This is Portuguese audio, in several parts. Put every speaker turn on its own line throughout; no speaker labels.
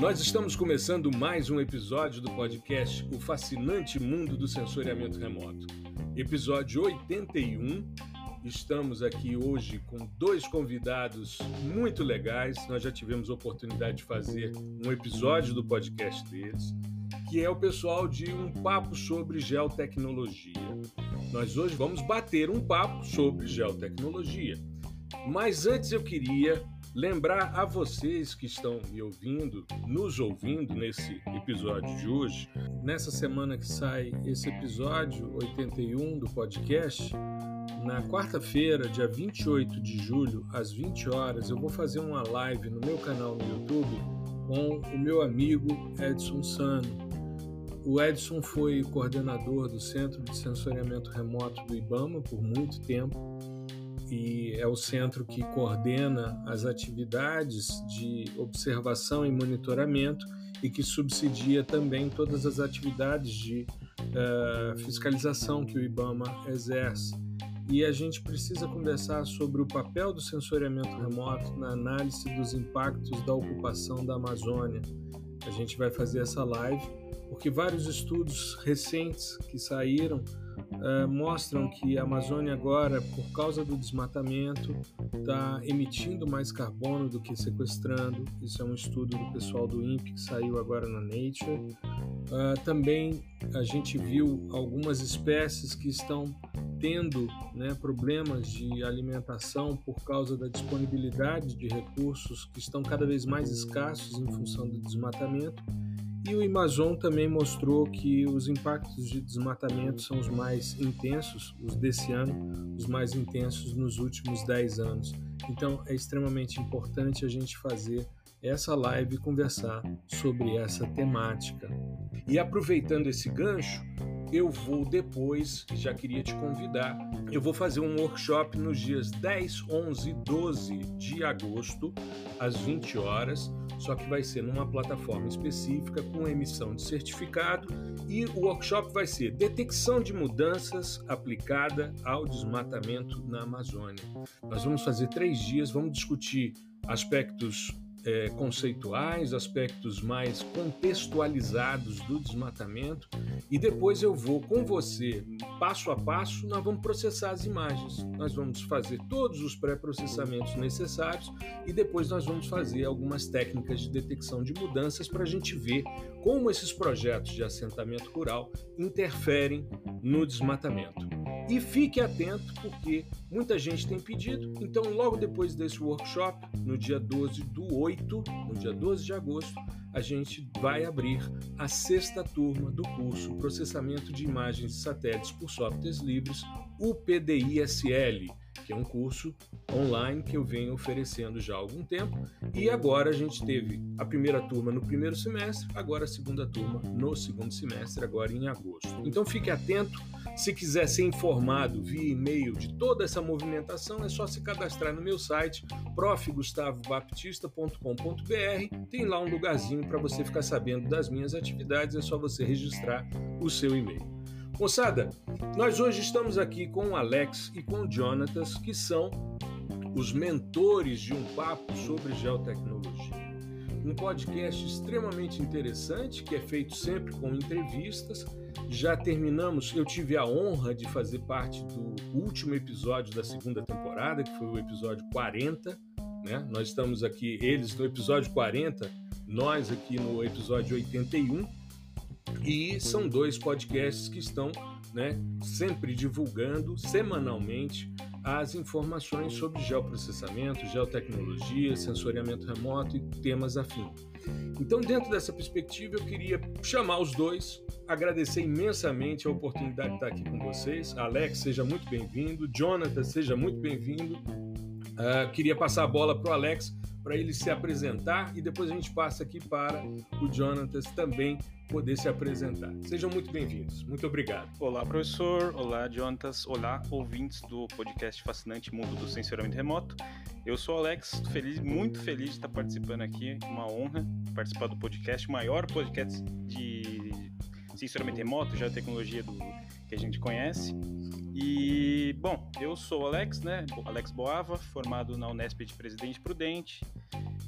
Nós estamos começando mais um episódio do podcast O Fascinante Mundo do Sensoriamento Remoto. Episódio 81. Estamos aqui hoje com dois convidados muito legais. Nós já tivemos a oportunidade de fazer um episódio do podcast deles, que é o pessoal de um papo sobre geotecnologia. Nós hoje vamos bater um papo sobre geotecnologia. Mas antes eu queria lembrar a vocês que estão me ouvindo, nos ouvindo nesse episódio de hoje, nessa semana que sai esse episódio 81 do podcast, na quarta-feira, dia 28 de julho, às 20 horas, eu vou fazer uma live no meu canal no YouTube com o meu amigo Edson Sano. O Edson foi coordenador do Centro de Sensoriamento Remoto do IBAMA por muito tempo e é o centro que coordena as atividades de observação e monitoramento e que subsidia também todas as atividades de uh, fiscalização que o IBAMA exerce. E a gente precisa conversar sobre o papel do sensoriamento remoto na análise dos impactos da ocupação da Amazônia. A gente vai fazer essa live porque vários estudos recentes que saíram uh, mostram que a Amazônia agora, por causa do desmatamento, está emitindo mais carbono do que sequestrando. Isso é um estudo do pessoal do INPE que saiu agora na Nature. Uh, também a gente viu algumas espécies que estão tendo né, problemas de alimentação por causa da disponibilidade de recursos que estão cada vez mais escassos em função do desmatamento e o Amazon também mostrou que os impactos de desmatamento são os mais intensos, os desse ano, os mais intensos nos últimos 10 anos. Então é extremamente importante a gente fazer essa live e conversar sobre essa temática. E aproveitando esse gancho, eu vou depois, já queria te convidar, eu vou fazer um workshop nos dias 10, 11 e 12 de agosto, às 20 horas, só que vai ser numa plataforma específica com emissão de certificado e o workshop vai ser detecção de mudanças aplicada ao desmatamento na Amazônia. Nós vamos fazer três dias, vamos discutir aspectos é, conceituais, aspectos mais contextualizados do desmatamento e depois eu vou com você, passo a passo, nós vamos processar as imagens. Nós vamos fazer todos os pré-processamentos necessários e depois nós vamos fazer algumas técnicas de detecção de mudanças para a gente ver como esses projetos de assentamento rural interferem no desmatamento. E fique atento porque muita gente tem pedido, então logo depois desse workshop, no dia 12 do 8, no dia 12 de agosto, a gente vai abrir a sexta turma do curso Processamento de Imagens de Satélites por Softwares Livres, o PDISL que é um curso online que eu venho oferecendo já há algum tempo. E agora a gente teve a primeira turma no primeiro semestre, agora a segunda turma no segundo semestre, agora em agosto. Então fique atento. Se quiser ser informado via e-mail de toda essa movimentação, é só se cadastrar no meu site profgustavobaptista.com.br. Tem lá um lugarzinho para você ficar sabendo das minhas atividades, é só você registrar o seu e-mail. Moçada, nós hoje estamos aqui com o Alex e com o Jonatas, que são os mentores de um papo sobre geotecnologia. Um podcast extremamente interessante que é feito sempre com entrevistas. Já terminamos, eu tive a honra de fazer parte do último episódio da segunda temporada, que foi o episódio 40. Né? Nós estamos aqui, eles no episódio 40, nós aqui no episódio 81. E são dois podcasts que estão né, sempre divulgando semanalmente as informações sobre geoprocessamento, geotecnologia, sensoriamento remoto e temas afins. Então, dentro dessa perspectiva, eu queria chamar os dois, agradecer imensamente a oportunidade de estar aqui com vocês. Alex, seja muito bem-vindo. Jonathan, seja muito bem-vindo. Uh, queria passar a bola para o Alex para ele se apresentar e depois a gente passa aqui para o Jonathan também poder se apresentar. Sejam muito bem-vindos. Muito obrigado.
Olá, professor. Olá, Jonatas. Olá, ouvintes do podcast Fascinante Mundo do Sensoramento Remoto. Eu sou o Alex, feliz, muito feliz de estar participando aqui. Uma honra participar do podcast, o maior podcast de sensoramento remoto, já tecnologia do, que a gente conhece. E, bom, eu sou o Alex, né? Alex Boava, formado na Unesp de Presidente Prudente.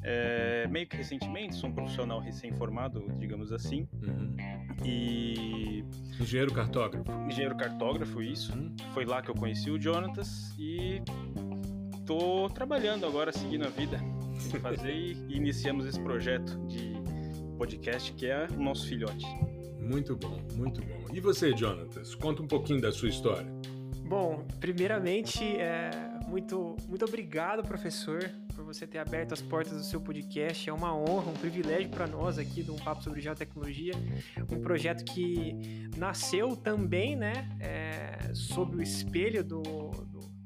é, meio que recentemente, sou um profissional recém-formado, digamos assim.
Uhum.
E.
Engenheiro cartógrafo.
Engenheiro cartógrafo, isso. Uhum. Foi lá que eu conheci o Jonatas e tô trabalhando agora, seguindo a vida. Fazer e iniciamos esse projeto de podcast que é o nosso filhote.
Muito bom, muito bom. E você, Jonatas? Conta um pouquinho da sua história.
Bom, primeiramente, é, muito, muito obrigado, professor, por você ter aberto as portas do seu podcast. É uma honra, um privilégio para nós aqui do Um Papo sobre Geotecnologia. Um projeto que nasceu também, né, é, sob o espelho do,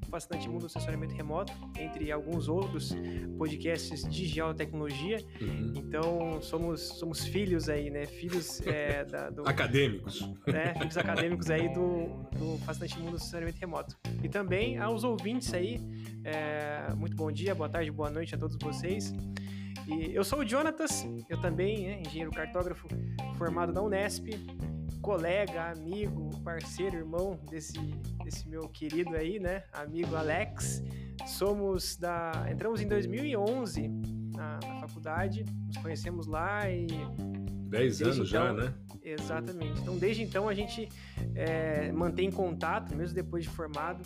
Fascinante Mundo do Sensoriamento Remoto, entre alguns outros podcasts de geotecnologia. Uhum. Então, somos, somos filhos aí, né? Filhos é, da, do,
acadêmicos.
Né? Filhos acadêmicos aí do, do Fascinante Mundo do Sensoriamento Remoto. E também aos ouvintes aí, é, muito bom dia, boa tarde, boa noite a todos vocês. E eu sou o Jonatas, eu também, né, engenheiro cartógrafo formado na Unesp, colega, amigo, parceiro, irmão desse, desse meu querido aí, né? Amigo Alex. Somos da. Entramos em 2011 na, na faculdade, nos conhecemos lá e.
Dez anos então, já, né?
Exatamente. Então, desde então, a gente é, mantém contato, mesmo depois de formado.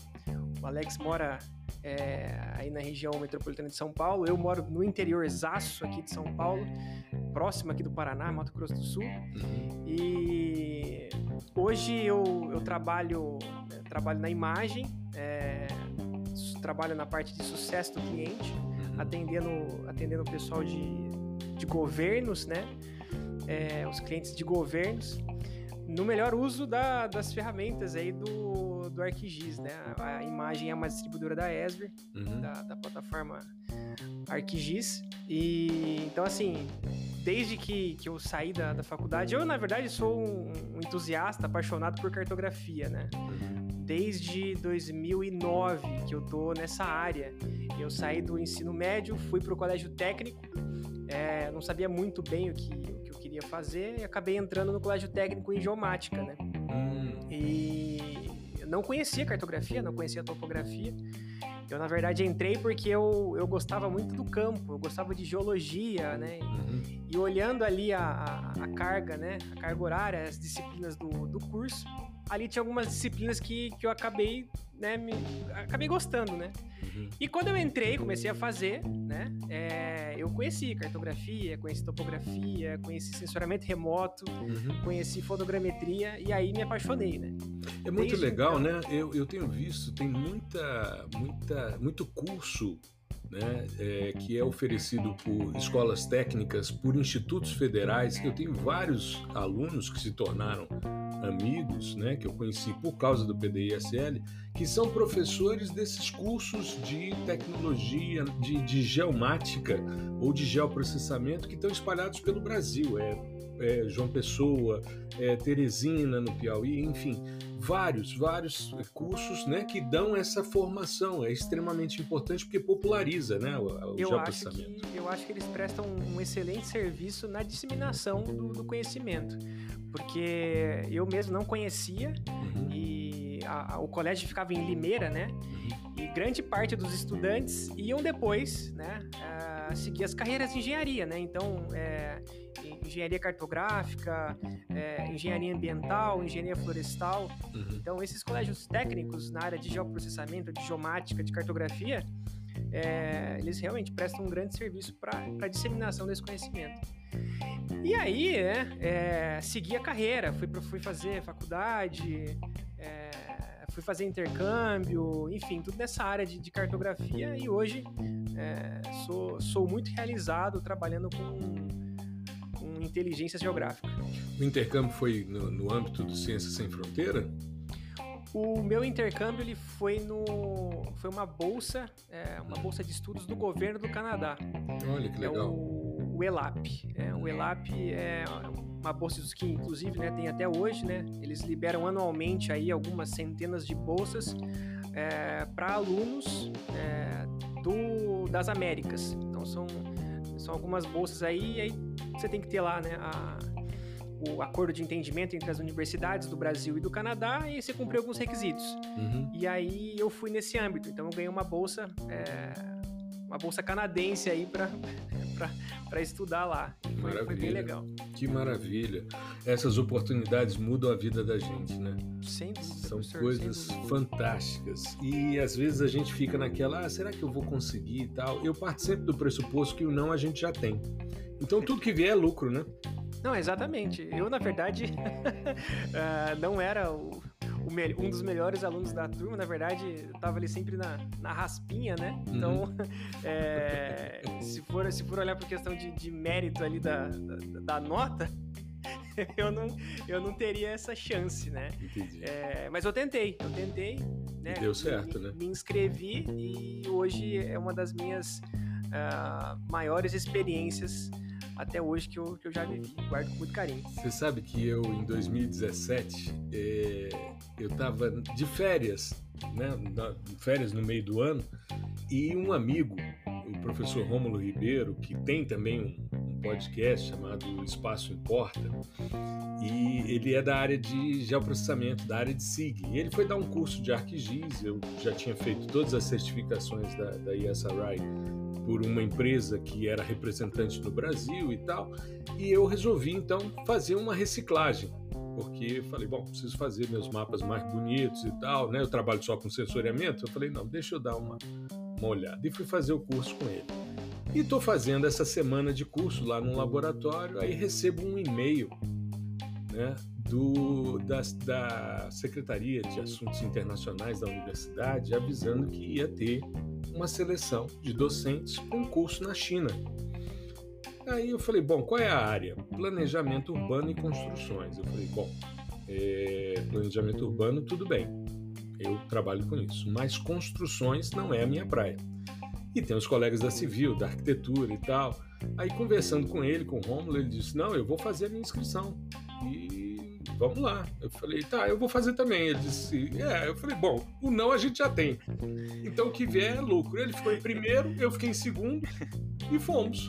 O Alex mora é, aí na região metropolitana de São Paulo. Eu moro no interior exaço aqui de São Paulo, próximo aqui do Paraná, Mato Grosso do Sul. Uhum. E hoje eu, eu trabalho, trabalho na imagem, é, trabalho na parte de sucesso do cliente, uhum. atendendo, atendendo o pessoal de, de governos, né? É, os clientes de governos no melhor uso da, das ferramentas aí do, do ArcGIS, né? A imagem é uma distribuidora da Esri, uhum. da, da, plataforma ArcGIS. E então, assim, desde que, que eu saí da, da faculdade, eu, na verdade, sou um, um entusiasta, apaixonado por cartografia, né? Uhum. Desde 2009 que eu tô nessa área. Eu saí do ensino médio, fui para o colégio técnico, é, não sabia muito bem o que, queria fazer e acabei entrando no colégio técnico em geomática, né? Hum. E eu não conhecia cartografia, não conhecia topografia. Eu, na verdade, entrei porque eu, eu gostava muito do campo, eu gostava de geologia, né? Uhum. E olhando ali a, a, a, carga, né? A carga horária, as disciplinas do, do curso, ali tinha algumas disciplinas que, que eu acabei, né? Me, acabei gostando, né? Uhum. E quando eu entrei, comecei a fazer, né? É, eu conheci cartografia, conheci topografia, conheci sensoramento remoto, uhum. conheci fotogrametria e aí me apaixonei, né?
É muito Desde legal, então... né? Eu, eu tenho visto, tem muita, muita, muito curso né, é, que é oferecido por escolas técnicas, por institutos federais. Eu tenho vários alunos que se tornaram amigos, né, que eu conheci por causa do PDISL, que são professores desses cursos de tecnologia, de, de geomática ou de geoprocessamento que estão espalhados pelo Brasil. É, é João Pessoa, é Teresina no Piauí, enfim, vários, vários cursos né, que dão essa formação. É extremamente importante porque populariza né, o, o
eu acho que Eu acho que eles prestam um excelente serviço na disseminação do, do conhecimento porque eu mesmo não conhecia uhum. e a, a, o colégio ficava em Limeira, né? Uhum. E grande parte dos estudantes iam depois, né, uh, seguir as carreiras de engenharia, né? Então, é, engenharia cartográfica, é, engenharia ambiental, engenharia florestal. Uhum. Então, esses colégios técnicos na área de geoprocessamento, de geomática, de cartografia, é, eles realmente prestam um grande serviço para a disseminação desse conhecimento. E aí, né, é, segui a carreira, fui, fui fazer faculdade, é, fui fazer intercâmbio, enfim, tudo nessa área de, de cartografia e hoje é, sou, sou muito realizado trabalhando com, com inteligência geográfica.
O intercâmbio foi no, no âmbito do Ciência Sem Fronteira?
O meu intercâmbio ele foi no foi uma bolsa, é, uma bolsa de estudos do governo do Canadá.
Olha que legal.
É o, o ELAP. É, o ELAP é uma bolsa que inclusive né, tem até hoje, né? Eles liberam anualmente aí algumas centenas de bolsas é, para alunos é, do, das Américas. Então são são algumas bolsas aí e aí você tem que ter lá, né? A, o acordo de entendimento entre as universidades do Brasil e do Canadá e você cumpriu alguns requisitos. Uhum. E aí eu fui nesse âmbito. Então eu ganhei uma bolsa, é, uma bolsa canadense aí para para estudar lá. Foi, foi, bem legal.
Que maravilha. Essas oportunidades mudam a vida da gente, né?
Sem dúvida,
São coisas fantásticas. E às vezes a gente fica naquela, ah, será que eu vou conseguir e tal? Eu parto sempre do pressuposto que o não a gente já tem. Então tudo que vier é lucro, né?
Não, exatamente. Eu, na verdade, uh, não era o, o, um dos melhores alunos da turma, na verdade, eu tava ali sempre na, na raspinha, né? Então, uhum. é, se, for, se for olhar por questão de, de mérito ali da, da, da nota, eu não, eu não teria essa chance, né? Entendi. É, mas eu tentei, eu tentei. Né?
deu certo,
me,
né?
Me inscrevi e hoje é uma das minhas uh, maiores experiências até hoje que eu, que eu já vivi. Guardo com muito carinho.
Você sabe que eu, em 2017, é, eu estava de férias, né? férias no meio do ano, e um amigo, o professor Rômulo Ribeiro, que tem também um podcast chamado Espaço Importa, e ele é da área de geoprocessamento, da área de SIG. E ele foi dar um curso de ArcGIS, eu já tinha feito todas as certificações da, da ESRI por uma empresa que era representante no Brasil e tal, e eu resolvi então fazer uma reciclagem, porque falei, bom, preciso fazer meus mapas mais bonitos e tal, né? Eu trabalho só com sensoriamento, eu falei, não, deixa eu dar uma, uma olhada. E fui fazer o curso com ele. E estou fazendo essa semana de curso lá no laboratório, aí recebo um e-mail né, do, da, Secretaria de Assuntos Internacionais da Universidade avisando que ia ter uma seleção de docentes para um curso na China. Aí eu falei, bom, qual é a área? Planejamento urbano e construções. Eu falei, bom, é, planejamento urbano, tudo bem, eu trabalho com isso, mas construções não é a minha praia. E tem os colegas da civil, da arquitetura e tal. Aí conversando com ele, com o Romulo, ele disse: Não, eu vou fazer a minha inscrição. E vamos lá. Eu falei, tá, eu vou fazer também. Ele disse, é. Eu falei, bom, o não a gente já tem. Então o que vier é lucro. Ele ficou em primeiro, eu fiquei em segundo e fomos.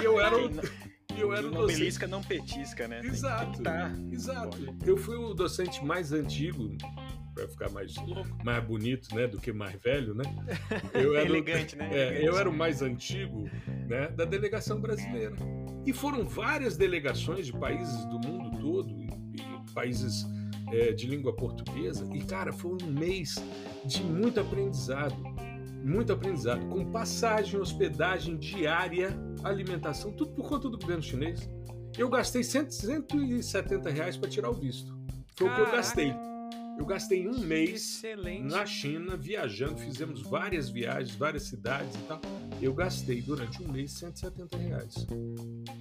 E eu era o.
Eu era o não docente. belisca, não petisca, né?
Exato. Tá. Exato. Eu fui o docente mais antigo, para ficar mais, mais bonito, né, do que mais velho, né?
Eu era Elegante, né?
É, eu era o mais antigo, né, da delegação brasileira. E foram várias delegações de países do mundo todo, países é, de língua portuguesa. E, cara, foi um mês de muito aprendizado. Muito aprendizado, com passagem, hospedagem diária, alimentação, tudo por conta do governo chinês. Eu gastei 170 reais para tirar o visto. Foi Caraca. o que eu gastei. Eu gastei um mês Excelente. na China viajando, fizemos várias viagens, várias cidades e tal. Eu gastei durante um mês 170 reais.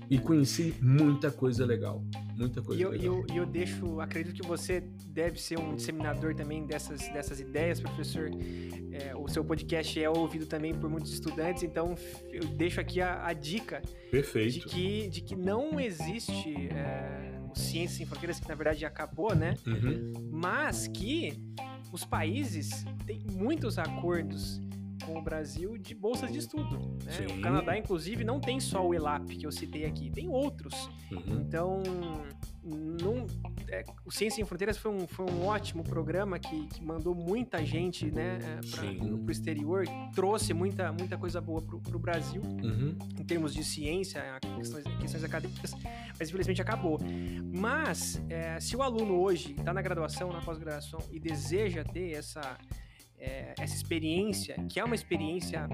E conheci muita coisa legal. Muita coisa
e eu,
legal.
E eu, eu deixo, acredito que você deve ser um disseminador também dessas, dessas ideias, professor. É, o seu podcast é ouvido também por muitos estudantes, então eu deixo aqui a, a dica
Perfeito.
De, que, de que não existe é, o Ciência Sem Fronteiras, que na verdade acabou, né? Uhum. Mas que os países têm muitos acordos com o Brasil de bolsas de estudo. Né? O Canadá, inclusive, não tem só o ELAP que eu citei aqui, tem outros. Uhum. Então, não, é, o Ciência Sem Fronteiras foi um, foi um ótimo programa que, que mandou muita gente né, é, para o exterior, trouxe muita, muita coisa boa para o Brasil, uhum. em termos de ciência, questões, questões acadêmicas, mas infelizmente acabou. Mas, é, se o aluno hoje está na graduação, na pós-graduação e deseja ter essa é, essa experiência, que é uma experiência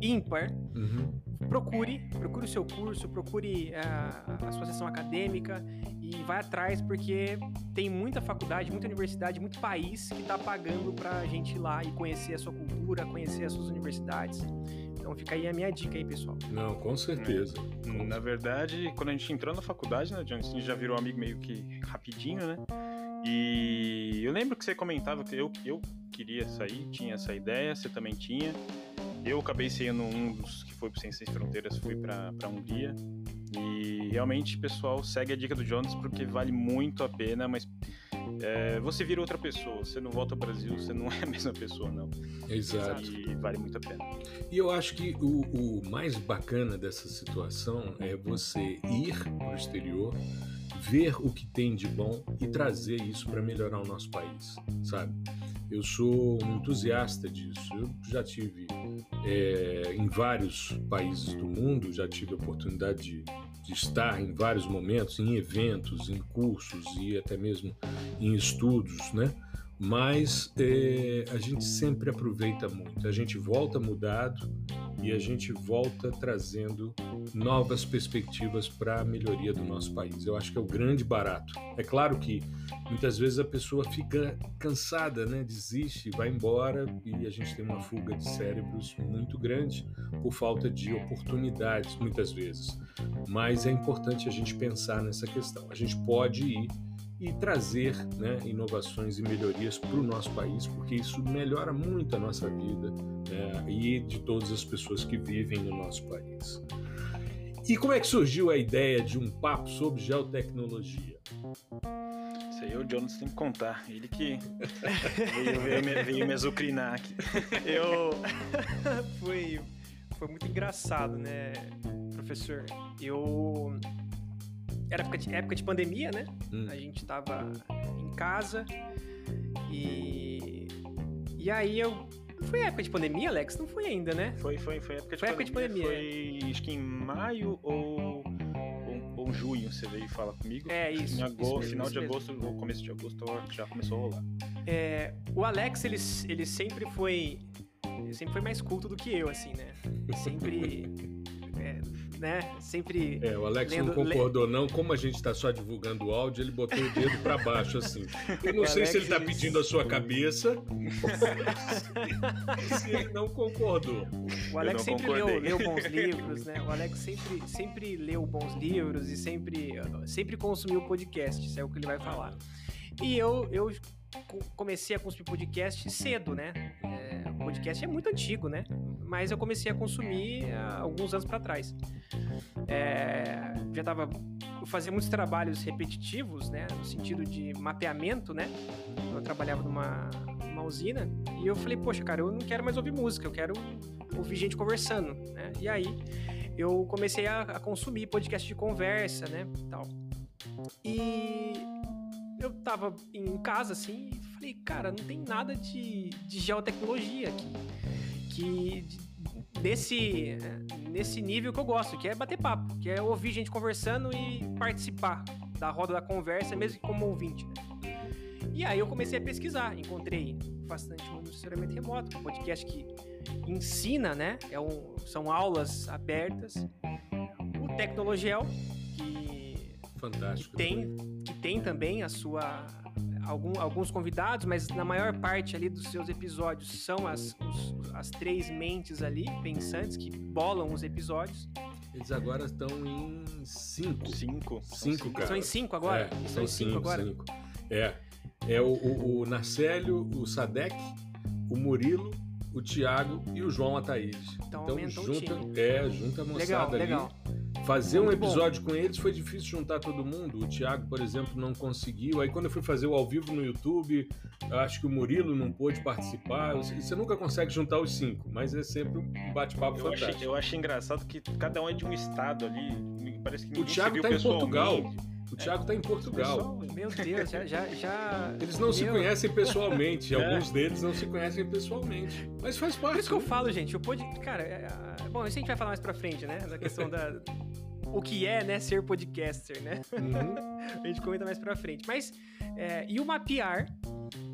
ímpar, uhum. procure, procure o seu curso, procure a, a sua sessão acadêmica e vai atrás porque tem muita faculdade, muita universidade, muito país que está pagando para a gente ir lá e conhecer a sua cultura, conhecer as suas universidades. Então fica aí a minha dica aí, pessoal.
Não, com certeza.
Na verdade, quando a gente entrou na faculdade, né, John, a gente já virou amigo meio que rapidinho, né? E eu lembro que você comentava que eu, eu queria sair, tinha essa ideia, você também tinha. Eu acabei sendo um dos que foi para Ciências Sem Fronteiras, fui para a Hungria. E realmente, pessoal, segue a dica do Jonas porque vale muito a pena, mas é, você vira outra pessoa, você não volta ao Brasil, você não é a mesma pessoa, não.
Exato.
E vale muito a pena.
E eu acho que o, o mais bacana dessa situação é você ir para o exterior ver o que tem de bom e trazer isso para melhorar o nosso país, sabe? Eu sou um entusiasta disso. Eu já tive é, em vários países do mundo, já tive a oportunidade de, de estar em vários momentos, em eventos, em cursos e até mesmo em estudos, né? Mas é, a gente sempre aproveita muito. A gente volta mudado e a gente volta trazendo novas perspectivas para a melhoria do nosso país. Eu acho que é o grande barato. É claro que muitas vezes a pessoa fica cansada, né? desiste, vai embora e a gente tem uma fuga de cérebros muito grande por falta de oportunidades, muitas vezes. Mas é importante a gente pensar nessa questão. A gente pode ir e trazer né, inovações e melhorias para o nosso país, porque isso melhora muito a nossa vida né, e de todas as pessoas que vivem no nosso país. E como é que surgiu a ideia de um papo sobre geotecnologia?
Isso aí o Jonas tem que contar. Ele que veio, veio, me, veio me azucrinar aqui.
Eu. foi, foi muito engraçado, né, professor? Eu era época de, época de pandemia, né? Hum. A gente tava em casa e. E aí eu. Foi época de pandemia, Alex? Não foi ainda, né?
Foi, foi, foi época de
foi
pandemia. Época de pandemia.
Foi
acho que em maio ou, ou, ou junho você veio falar comigo.
É, isso.
Em agosto, isso mesmo, final de agosto ou começo de agosto já começou a rolar.
É, o Alex, ele, ele sempre foi. Ele sempre foi mais culto do que eu, assim, né? Sempre. É, né? Sempre.
É, o Alex lendo, não concordou, le... não. Como a gente está só divulgando o áudio, ele botou o dedo para baixo, assim. Eu não o sei Alex, se ele está pedindo a sua cabeça. se ele não concordou.
O Alex sempre leu, leu, bons livros, né? O Alex sempre, sempre leu bons livros e sempre, sempre consumiu podcast, isso é o que ele vai falar. E eu, eu comecei a consumir podcast cedo, né? É, o podcast é muito antigo, né? Mas eu comecei a consumir há alguns anos para trás. É, já estava fazia muitos trabalhos repetitivos, né? No sentido de mapeamento, né? Eu trabalhava numa, numa usina e eu falei, poxa, cara, eu não quero mais ouvir música, eu quero ouvir gente conversando, né? E aí eu comecei a, a consumir podcast de conversa, né? Tal. E eu tava em casa assim e falei, cara, não tem nada de, de geotecnologia aqui. Que nesse, nesse nível que eu gosto, que é bater papo, que é ouvir gente conversando e participar da roda da conversa, mesmo como ouvinte. Né? E aí eu comecei a pesquisar, encontrei Fascinante Mundo do Sensoramento Remoto, um podcast que ensina, né? É um, são aulas abertas. O Tecnologel,
Fantástico,
que tem, que tem também a sua algum, alguns convidados, mas na maior parte ali dos seus episódios são as, os, as três mentes ali, pensantes, que bolam os episódios.
Eles agora estão em cinco.
Cinco.
Cinco, cara.
São em cinco agora?
É, são em cinco, cinco agora? Cinco. É. É o, o, o Narcélio, o Sadek, o Murilo, o Thiago e o João Ataíde.
Então, então
junta, é, junta a moçada legal, ali. Legal. Fazer um episódio bom. com eles foi difícil juntar todo mundo. O Thiago, por exemplo, não conseguiu. Aí quando eu fui fazer o ao vivo no YouTube, acho que o Murilo não pôde participar. Você nunca consegue juntar os cinco, mas é sempre um bate-papo fantástico.
Acho, eu acho engraçado que cada um é de um estado ali. Parece que
o Thiago está em Portugal. O Thiago está em Portugal.
Pessoal, meu Deus, já, já, já...
Eles não meu... se conhecem pessoalmente. é. Alguns deles não se conhecem pessoalmente. Mas faz parte.
Por isso que eu falo, gente. Eu pude. Cara, é, é... bom, isso a gente vai falar mais pra frente, né? Da questão da. O que é, né, ser podcaster, né? Uhum. a gente comenta mais pra frente. Mas, é, e o mapear.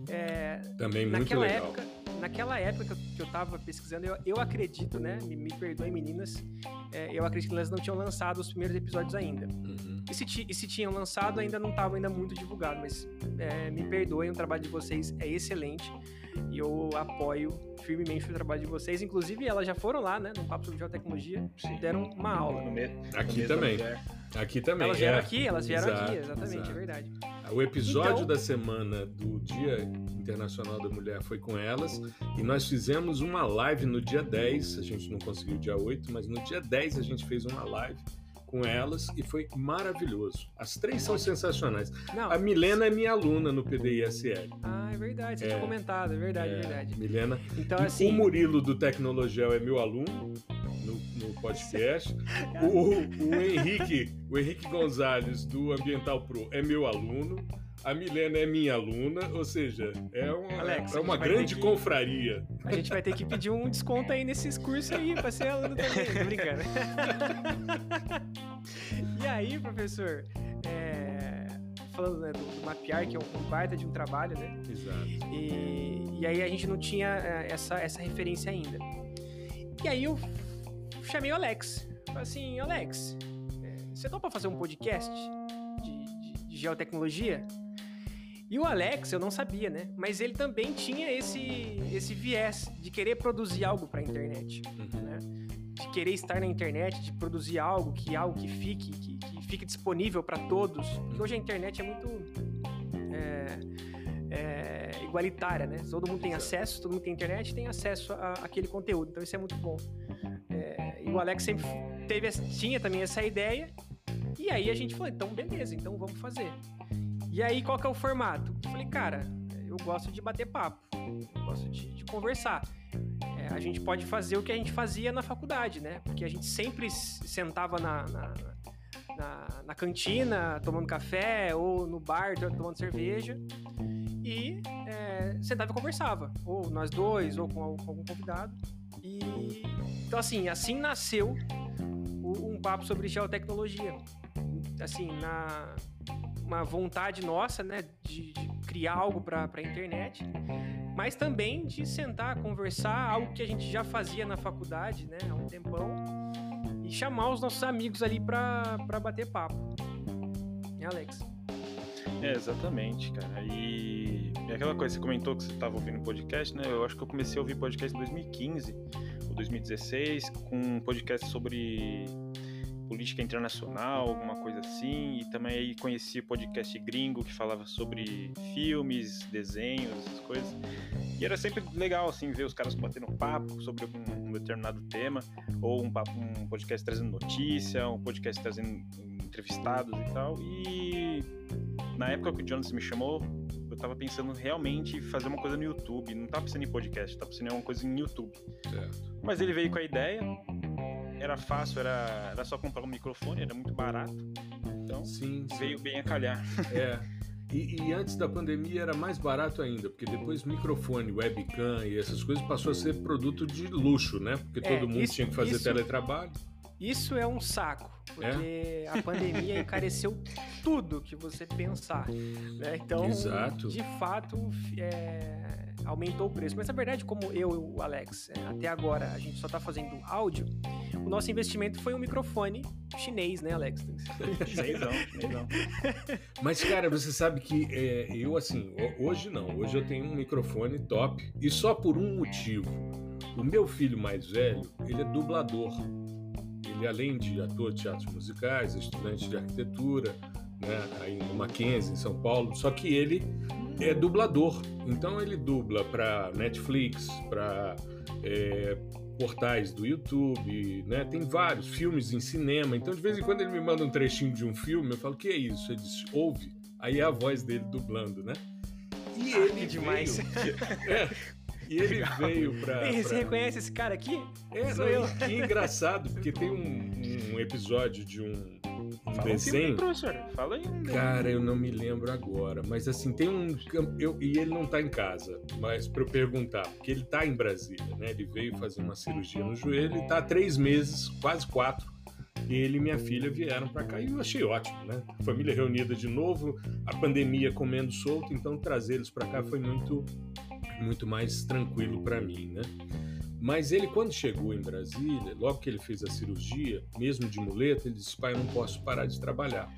É,
Também muito
naquela
legal.
Época, naquela época que eu tava pesquisando, eu, eu acredito, né? Me, me perdoem, meninas. É, eu acredito que elas não tinham lançado os primeiros episódios ainda. Uhum. E, se e, se tinham lançado, ainda não estava ainda muito divulgado. Mas é, me perdoem, o trabalho de vocês é excelente. E eu apoio firmemente o trabalho de vocês. Inclusive, elas já foram lá, né? No Papo sobre Geotecnologia. Sim. Deram uma aula.
Aqui também. Aqui também.
Elas vieram é. aqui, elas vieram exato, aqui, exatamente, é exato. é verdade.
O episódio então... da semana do Dia Internacional da Mulher foi com elas e nós fizemos uma live no dia 10, a gente não conseguiu dia 8, mas no dia 10 a gente fez uma live com elas e foi maravilhoso. As três são sensacionais. Não, a Milena é minha aluna no PDISL.
Ah, é verdade, você é, tinha comentado, é verdade, é, verdade.
Milena. Então, assim... O Murilo do Tecnologel é meu aluno no, no podcast. o, o Henrique, o Henrique Gonzalez do Ambiental Pro é meu aluno. A Milena é minha aluna, ou seja, é uma,
Alex,
é uma grande
que-
confraria.
A gente vai ter que pedir um desconto aí nesses cursos aí pra ser aluno também, tô brincando. e aí, professor, é, falando né, do, do mapear, que é um, um baita de um trabalho, né?
Exato.
E, e aí a gente não tinha é, essa, essa referência ainda. E aí eu chamei o Alex. Falei assim, Alex, é, você topa fazer um podcast de, de- de geotecnologia? E o Alex, eu não sabia, né? Mas ele também tinha esse, esse viés de querer produzir algo para a internet,
Uhum.
né? De querer estar na internet, de produzir algo que algo que fique, que, que fique disponível para todos. Porque hoje a internet é muito é, é, igualitária, né? Todo mundo tem acesso, todo mundo tem internet, tem acesso a- àquele conteúdo. Então isso é muito bom. É, e o Alex sempre teve, tinha também essa ideia. E aí a gente falou, então beleza, então vamos fazer. E aí qual que é o formato? Eu falei, cara, eu gosto de bater papo, eu gosto de, de conversar. É, a gente pode fazer o que a gente fazia na faculdade, né? Porque a gente sempre sentava na, na, na- na cantina tomando café ou no bar to- tomando cerveja e é, sentava e conversava, ou nós dois, ou com, al- com algum convidado. E então assim, assim nasceu um papo sobre geotecnologia. Assim, na uma vontade nossa, né, de, de criar algo para a internet, mas também de sentar, conversar, algo que a gente já fazia na faculdade, né, há um tempão, e chamar os nossos amigos ali para bater papo. Né, Alex?
É, exatamente, cara. E é aquela coisa, você comentou que você estava ouvindo podcast, né? Eu acho que eu comecei a ouvir podcast em 2015 ou 2016, com um podcast sobre política internacional, alguma coisa assim. E também aí conheci o podcast gringo que falava sobre filmes, desenhos, essas coisas. E era sempre legal, assim, ver os caras batendo papo sobre algum um determinado tema, ou um, papo, um podcast trazendo notícia, um podcast trazendo entrevistados e tal. E na época que o Jonas me chamou, eu tava pensando realmente em fazer uma coisa no YouTube. Não tava pensando em podcast, tava pensando em uma coisa em YouTube.
Certo.
Mas ele veio com a ideia, era fácil, era, era só comprar um microfone, era muito barato. Então
Sim, sim.
veio bem a calhar.
É. E, e antes da pandemia era mais barato ainda, porque depois microfone, webcam e essas coisas passou a ser produto de luxo, né? Porque
É,
todo mundo
isso-
tinha que fazer
isso-
teletrabalho.
Isso é um saco, porque a pandemia encareceu tudo que você pensar. Né? Então,
Exato.
de fato, é, aumentou o preço. Mas na verdade, como eu e o Alex, é, até agora a gente só está fazendo áudio, o nosso investimento foi um microfone chinês, né, Alex?
Chinesão.
Mas, cara, você sabe que é, eu, assim, ho- hoje não. Hoje eu tenho um microfone top e só por um motivo. O meu filho mais velho, ele é dublador. Ele, além de ator de teatros musicais, é estudante de arquitetura, né, aí no Mackenzie, em São Paulo, só que ele é dublador. Então ele dubla para Netflix, para portais do YouTube, né? Tem vários filmes em cinema. Então de vez em quando ele me manda um trechinho de um filme, eu falo que é isso. Ele diz ouve. Aí é a voz dele dublando, né? E
Ah,
ele
que demais.
veio- É, e ele veio para
Ei, Você reconhece esse cara aqui?
é,
Sou
não,
eu.
e que engraçado, porque tem um, um episódio de um, um
Fala um
desenho.
professor. Fala aí um
Cara, eu não me lembro agora, mas assim, tem um. Eu, e ele não tá em casa, mas para eu perguntar, porque ele tá em Brasília, né? Ele veio fazer uma cirurgia no joelho e tá há três meses, quase quatro. Ele e minha filha vieram para cá e eu achei ótimo, né? Família reunida de novo, a pandemia comendo solto, então trazer eles para cá foi muito, muito mais tranquilo para mim, né? Mas ele, quando chegou em Brasília, logo que ele fez a cirurgia, mesmo de muleta, ele disse: pai, eu não posso parar de trabalhar.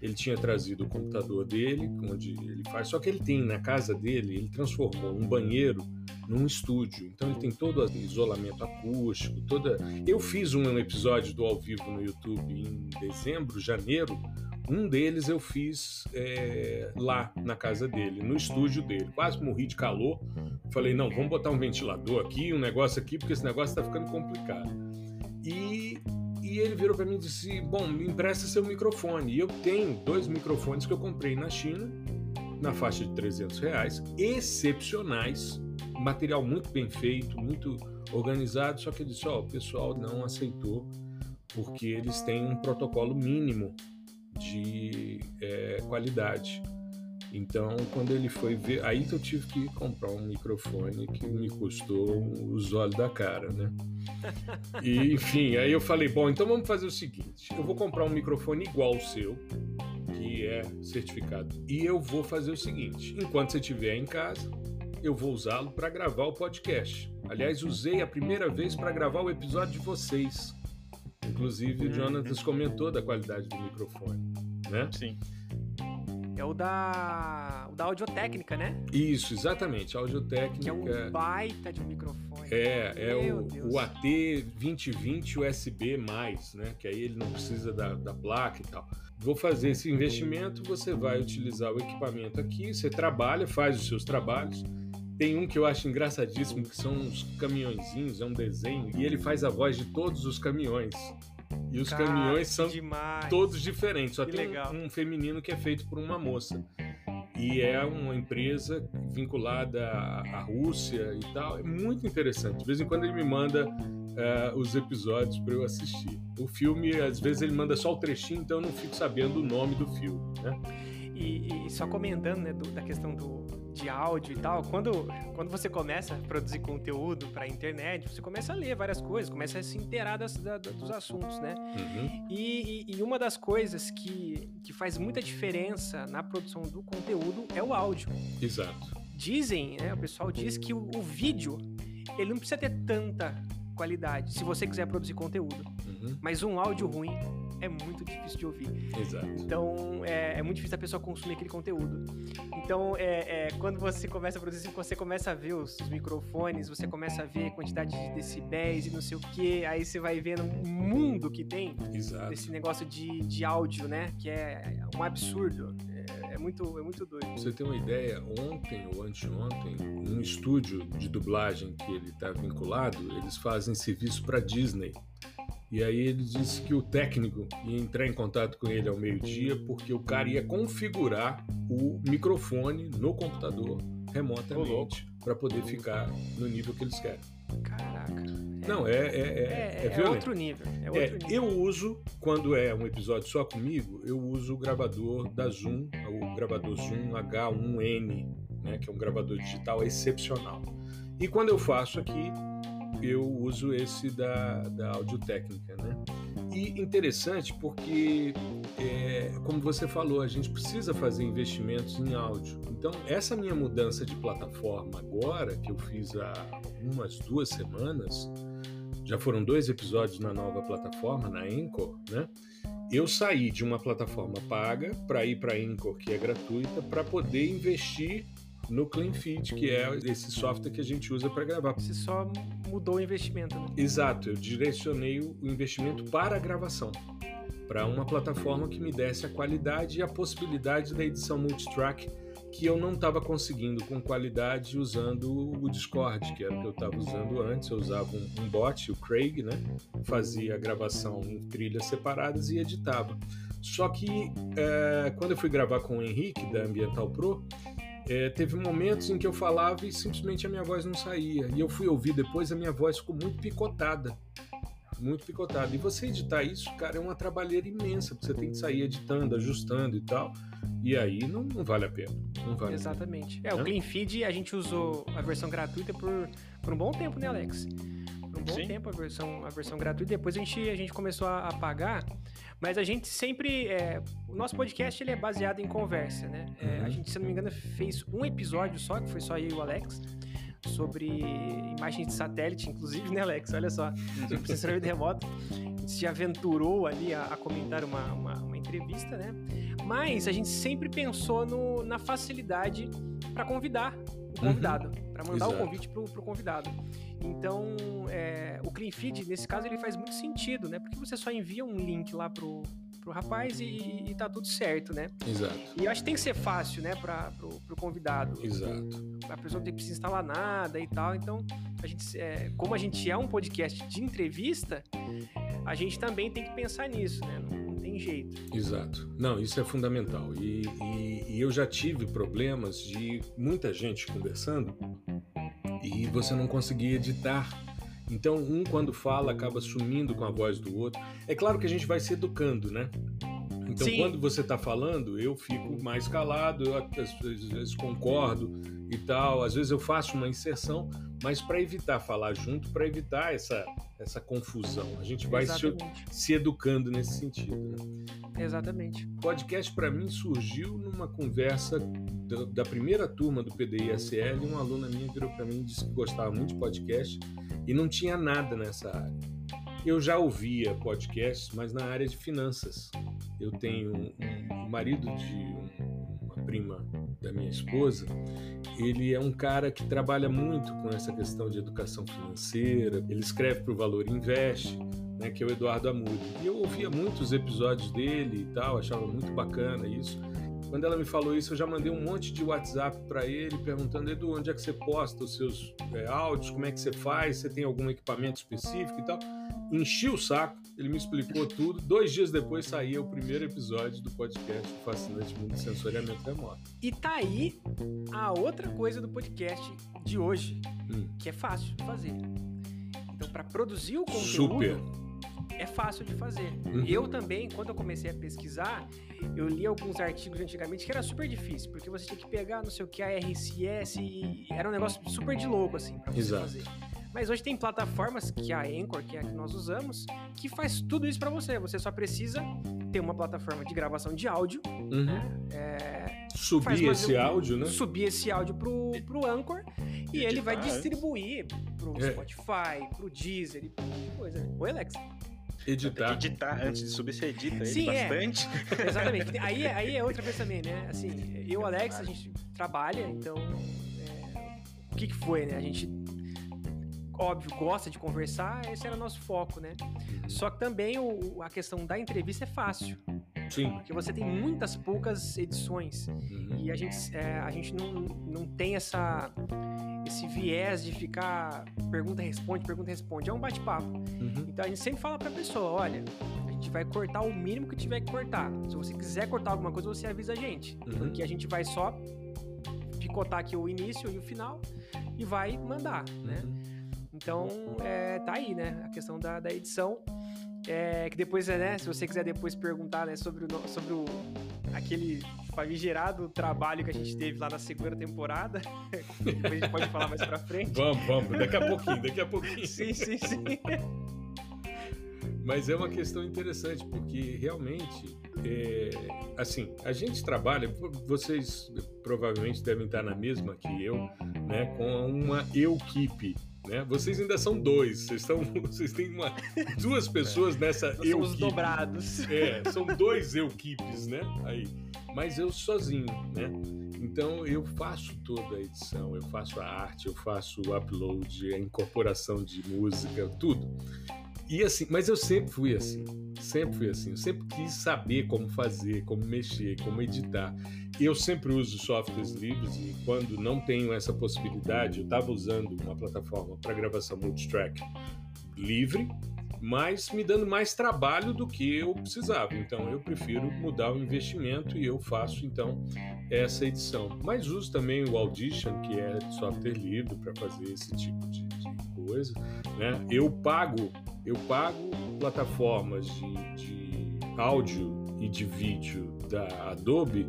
Ele tinha trazido o computador dele, onde ele faz, só que ele tem na casa dele, ele transformou um banheiro num estúdio. Então ele tem todo o isolamento acústico, toda. Eu fiz um episódio do ao vivo no YouTube em dezembro, janeiro. Um deles eu fiz é, lá na casa dele, no estúdio dele. Quase morri de calor. Falei, não, vamos botar um ventilador aqui, um negócio aqui, porque esse negócio está ficando complicado. E, e ele virou para mim e disse: Bom, me empresta seu microfone. E eu tenho dois microfones que eu comprei na China, na faixa de 300 reais, excepcionais, material muito bem feito, muito organizado. Só que ele disse: Ó, o pessoal não aceitou, porque eles têm um protocolo mínimo de é, qualidade. Então, quando ele foi ver, aí que eu tive que comprar um microfone que me custou os olhos da cara, né? E, enfim, aí eu falei, bom, então vamos fazer o seguinte, eu vou comprar um microfone igual ao seu, que é certificado, e eu vou fazer o seguinte, enquanto você estiver em casa, eu vou usá-lo para gravar o podcast. Aliás, usei a primeira vez para gravar o episódio de vocês. Inclusive, o Jonathan comentou da qualidade do microfone, né?
Sim.
É o da, o da audiotécnica, né?
Isso, exatamente. A audiotécnica.
Que é um baita de um microfone.
É, é o, o, AT 2020 USB, né? Que aí ele não precisa da, da placa e tal. Vou fazer esse investimento, você vai utilizar o equipamento aqui, você trabalha, faz os seus trabalhos. Tem um que eu acho engraçadíssimo, que são uns caminhõezinhos, é um desenho, e ele faz a voz de todos os caminhões. E os Cara, caminhões são demais. todos diferentes. Só que tem legal. um feminino que é feito por uma moça. E é uma empresa vinculada à Rússia e tal. É muito interessante. De vez em quando ele me manda uh, os episódios para eu assistir. O filme, às vezes, ele manda só o trechinho, então eu não fico sabendo o nome do filme. Né?
E, e, só comentando né, do, da questão do, de áudio e tal, quando, quando você começa a produzir conteúdo para a internet, você começa a ler várias coisas, começa a se inteirar das, da, dos assuntos, né? Uhum. E, e, e, uma das coisas que, que faz muita diferença na produção do conteúdo é o áudio.
Exato.
Dizem, né, o pessoal diz que o, o vídeo, ele não precisa ter tanta qualidade, se você quiser produzir conteúdo. Uhum. Mas um áudio ruim é muito difícil de ouvir.
Exato.
Então, é, é muito difícil a pessoa consumir aquele conteúdo. Então, é, é, quando você começa a produzir, você começa a ver os, microfones, você começa a ver a quantidade de decibéis e não sei o que, aí você vai vendo o mundo que tem
Exato.
desse negócio de, de áudio, né? Que é um absurdo. É, é muito, é muito doido.
Você tem uma ideia, ontem ou anteontem, um estúdio de dublagem que ele está vinculado, eles fazem serviço para Disney. E aí ele disse que o técnico ia entrar em contato com ele ao meio-dia porque o cara ia configurar o microfone no computador remotamente para poder ficar no nível que eles querem.
Caraca.
Não, é é, é, é,
é outro nível. É outro nível.
Eu uso, quando é um episódio só comigo, eu uso o gravador da Zoom, o gravador Zoom H1N, né, que é um gravador digital excepcional. E quando eu faço aqui, eu uso esse da, da audiotécnica, né? E interessante porque, é, como você falou, a gente precisa fazer investimentos em áudio. Então, essa minha mudança de plataforma agora, que eu fiz há umas duas semanas, já foram dois episódios na nova plataforma, na Anchor, né? Eu saí de uma plataforma paga para ir para a Anchor, que é gratuita, para poder investir no CleanFeed, que é esse software que a gente usa para gravar.
Você só mudou o investimento, né?
Exato, eu direcionei o investimento para a gravação, para uma plataforma que me desse a qualidade e a possibilidade da edição multitrack que eu não estava conseguindo com qualidade usando o Discord, que era o que eu estava usando antes. Eu usava um, um bot, o Craig, né? Fazia a gravação em trilhas separadas e editava. Só que é, quando eu fui gravar com o Henrique da Ambiental Pro, é, teve momentos em que eu falava e simplesmente a minha voz não saía. E eu fui ouvir depois, a minha voz ficou muito picotada. Muito picotada. E você editar isso, cara, é uma trabalheira imensa, porque você tem que sair editando, ajustando e tal. E aí não, não vale a pena. Não vale
Exatamente. É, o Clean Feed a gente usou a versão gratuita por, por um bom tempo, né, Alex? Um bom Sim. tempo a versão, a versão gratuita. Depois a gente, a gente começou a, a pagar. Mas a gente sempre. É, o nosso podcast ele é baseado em conversa, né? É, a uhum. gente, se não me engano, fez um episódio só, que foi só eu e o Alex, sobre imagens de satélite, inclusive, né, Alex? Olha só, sobre processamento remoto. A gente se aventurou ali a, a comentar uma, uma, uma, entrevista, né? Mas a gente sempre pensou no, na facilidade para convidar o convidado, uhum. para mandar Exato. o convite para o convidado. Então, é, o clean feed, nesse caso, ele faz muito sentido, né? Porque você só envia um link lá pro, pro rapaz e, e tá tudo certo, né?
Exato.
E eu acho que tem que ser fácil, né, pra, pro, pro convidado.
Exato.
A pessoa não tem que instalar nada e tal. Então, a gente, é, como a gente é um podcast de entrevista, a gente também tem que pensar nisso, né? Jeito.
Exato. Não, isso é fundamental. E, e, e eu já tive problemas de muita gente conversando e você não conseguia editar. Então, um quando fala acaba sumindo com a voz do outro. É claro que a gente vai se educando, né? Então, Sim. quando você está falando, eu fico mais calado, eu às vezes concordo e tal. Às vezes eu faço uma inserção, mas para evitar falar junto, para evitar essa, essa confusão. A gente vai se, se, educando nesse sentido. Né?
Exatamente.
O podcast, para mim, surgiu numa conversa da, da primeira turma do PDI-SL. Uma aluna minha virou para mim e disse que gostava muito de podcast e não tinha nada nessa área. Eu já ouvia podcasts, mas na área de finanças. Eu tenho um, marido de uma prima da minha esposa, ele é um cara que trabalha muito com essa questão de educação financeira. Ele escreve para o Valor Invest, né, que é o Eduardo Amudi. E eu ouvia muitos episódios dele e tal, achava muito bacana isso. Quando ela me falou isso, eu já mandei um monte de WhatsApp para ele perguntando: Edu, onde é que você posta os seus é, áudios? Como é que você faz? Você tem algum equipamento específico e tal? Enchi o saco, ele me explicou tudo. Dois dias depois saía o primeiro episódio do podcast o Fascinante Mundo de Sensoriamento Remoto.
E tá aí a outra coisa do podcast de hoje, hum. que é fácil de fazer. Então, para produzir o conteúdo. Super é fácil de fazer. Uhum. Eu também, quando eu comecei a pesquisar, eu li alguns artigos antigamente que era super difícil, porque você tinha que pegar não sei o que, a RCS, e era um negócio super de louco, assim, pra você Exato. fazer. Mas hoje tem plataformas, que é a Anchor, que é a que nós usamos, que faz tudo isso para você. Você só precisa ter uma plataforma de gravação de áudio, uhum. né? É,
subir esse um, áudio, né?
Subir esse áudio pro, pro Anchor e ele vai distribuir pro é. Spotify, pro Deezer e coisa. Oi, Alex.
Editar. Editar antes de subir, você edita Sim, é. bastante.
Exatamente. Aí, aí é outra coisa também, né? Assim, eu e o Alex, a gente trabalha, então. É, o que, que foi, né? A gente óbvio, gosta de conversar, esse era o nosso foco, né? Uhum. Só que também o, a questão da entrevista é fácil.
Sim.
Porque você tem muitas poucas edições. Uhum. E a gente, é, a gente não, não tem essa, esse viés de ficar pergunta, responde, pergunta, responde. É um bate-papo. Uhum. Então a gente sempre fala pra pessoa: olha, a gente vai cortar o mínimo que tiver que cortar. Se você quiser cortar alguma coisa, você avisa a gente. Uhum. Porque a gente vai só picotar aqui o início e o final e vai mandar, né? Então, é, tá aí, né? A questão da, da edição. É, que depois, né, se você quiser depois perguntar né, sobre, o, sobre o, aquele famigerado trabalho que a gente teve lá na segunda temporada, depois a gente pode falar mais pra frente.
Vamos, vamos, daqui a pouquinho, daqui a pouquinho.
sim, sim, sim.
Mas é uma questão interessante, porque realmente, é, assim, a gente trabalha, vocês provavelmente devem estar na mesma que eu, né, com uma equipe né? Vocês ainda são dois, vocês, estão, vocês têm uma, duas pessoas nessa
Nós somos dobrados.
É, são dois equipes, né? Aí, mas eu sozinho, né? Então eu faço toda a edição, eu faço a arte, eu faço o upload, a incorporação de música, tudo. E assim, mas eu sempre fui assim, sempre fui assim. Eu sempre quis saber como fazer, como mexer, como editar. Eu sempre uso softwares livres e quando não tenho essa possibilidade, eu estava usando uma plataforma para gravação multitrack livre, mas me dando mais trabalho do que eu precisava. Então eu prefiro mudar o investimento e eu faço então essa edição. Mas uso também o Audition, que é software livre para fazer esse tipo de, de coisa. Né? Eu pago eu pago plataformas de, de áudio e de vídeo da Adobe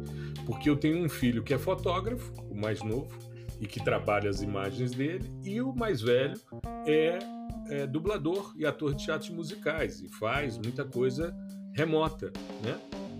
porque eu tenho um filho que é fotógrafo, o mais novo, e que trabalha as imagens dele, e o mais velho é, é dublador e ator de teatros musicais e faz muita coisa remota, né?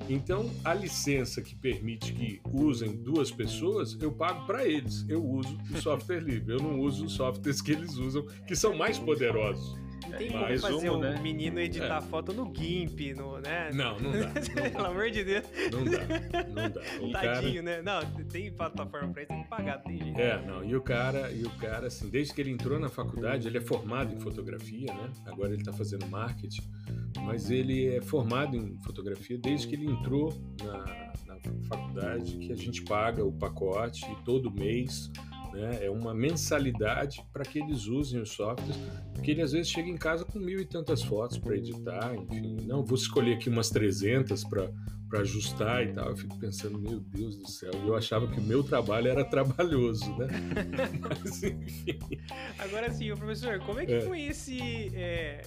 Então, a licença que permite que usem duas pessoas, eu pago para eles. Eu uso o software livre. Eu não uso os softwares que eles usam, que são mais poderosos.
Não tem como fazer um, um né? menino editar é. foto no GIMP, no, né?
Não, não dá. Não dá.
Pelo amor de Deus.
Não dá, não dá.
O Tadinho, cara... né? Não, tem plataforma pra isso, tem que pagar, tem jeito.
É, não, e o cara, e o cara, assim, desde que ele entrou na faculdade, ele é formado em fotografia, né? Agora ele tá fazendo marketing, mas ele é formado em fotografia desde que ele entrou na, na faculdade, que a gente paga o pacote todo mês né? É uma mensalidade para que eles usem os softwares, porque ele às vezes chega em casa com mil e tantas fotos para editar, enfim, não vou escolher aqui umas 300 para para ajustar e tal. Eu fico pensando, meu Deus do céu, eu achava que o meu trabalho era trabalhoso, né? Mas,
enfim. Agora sim, professor, como é que é. foi esse. É,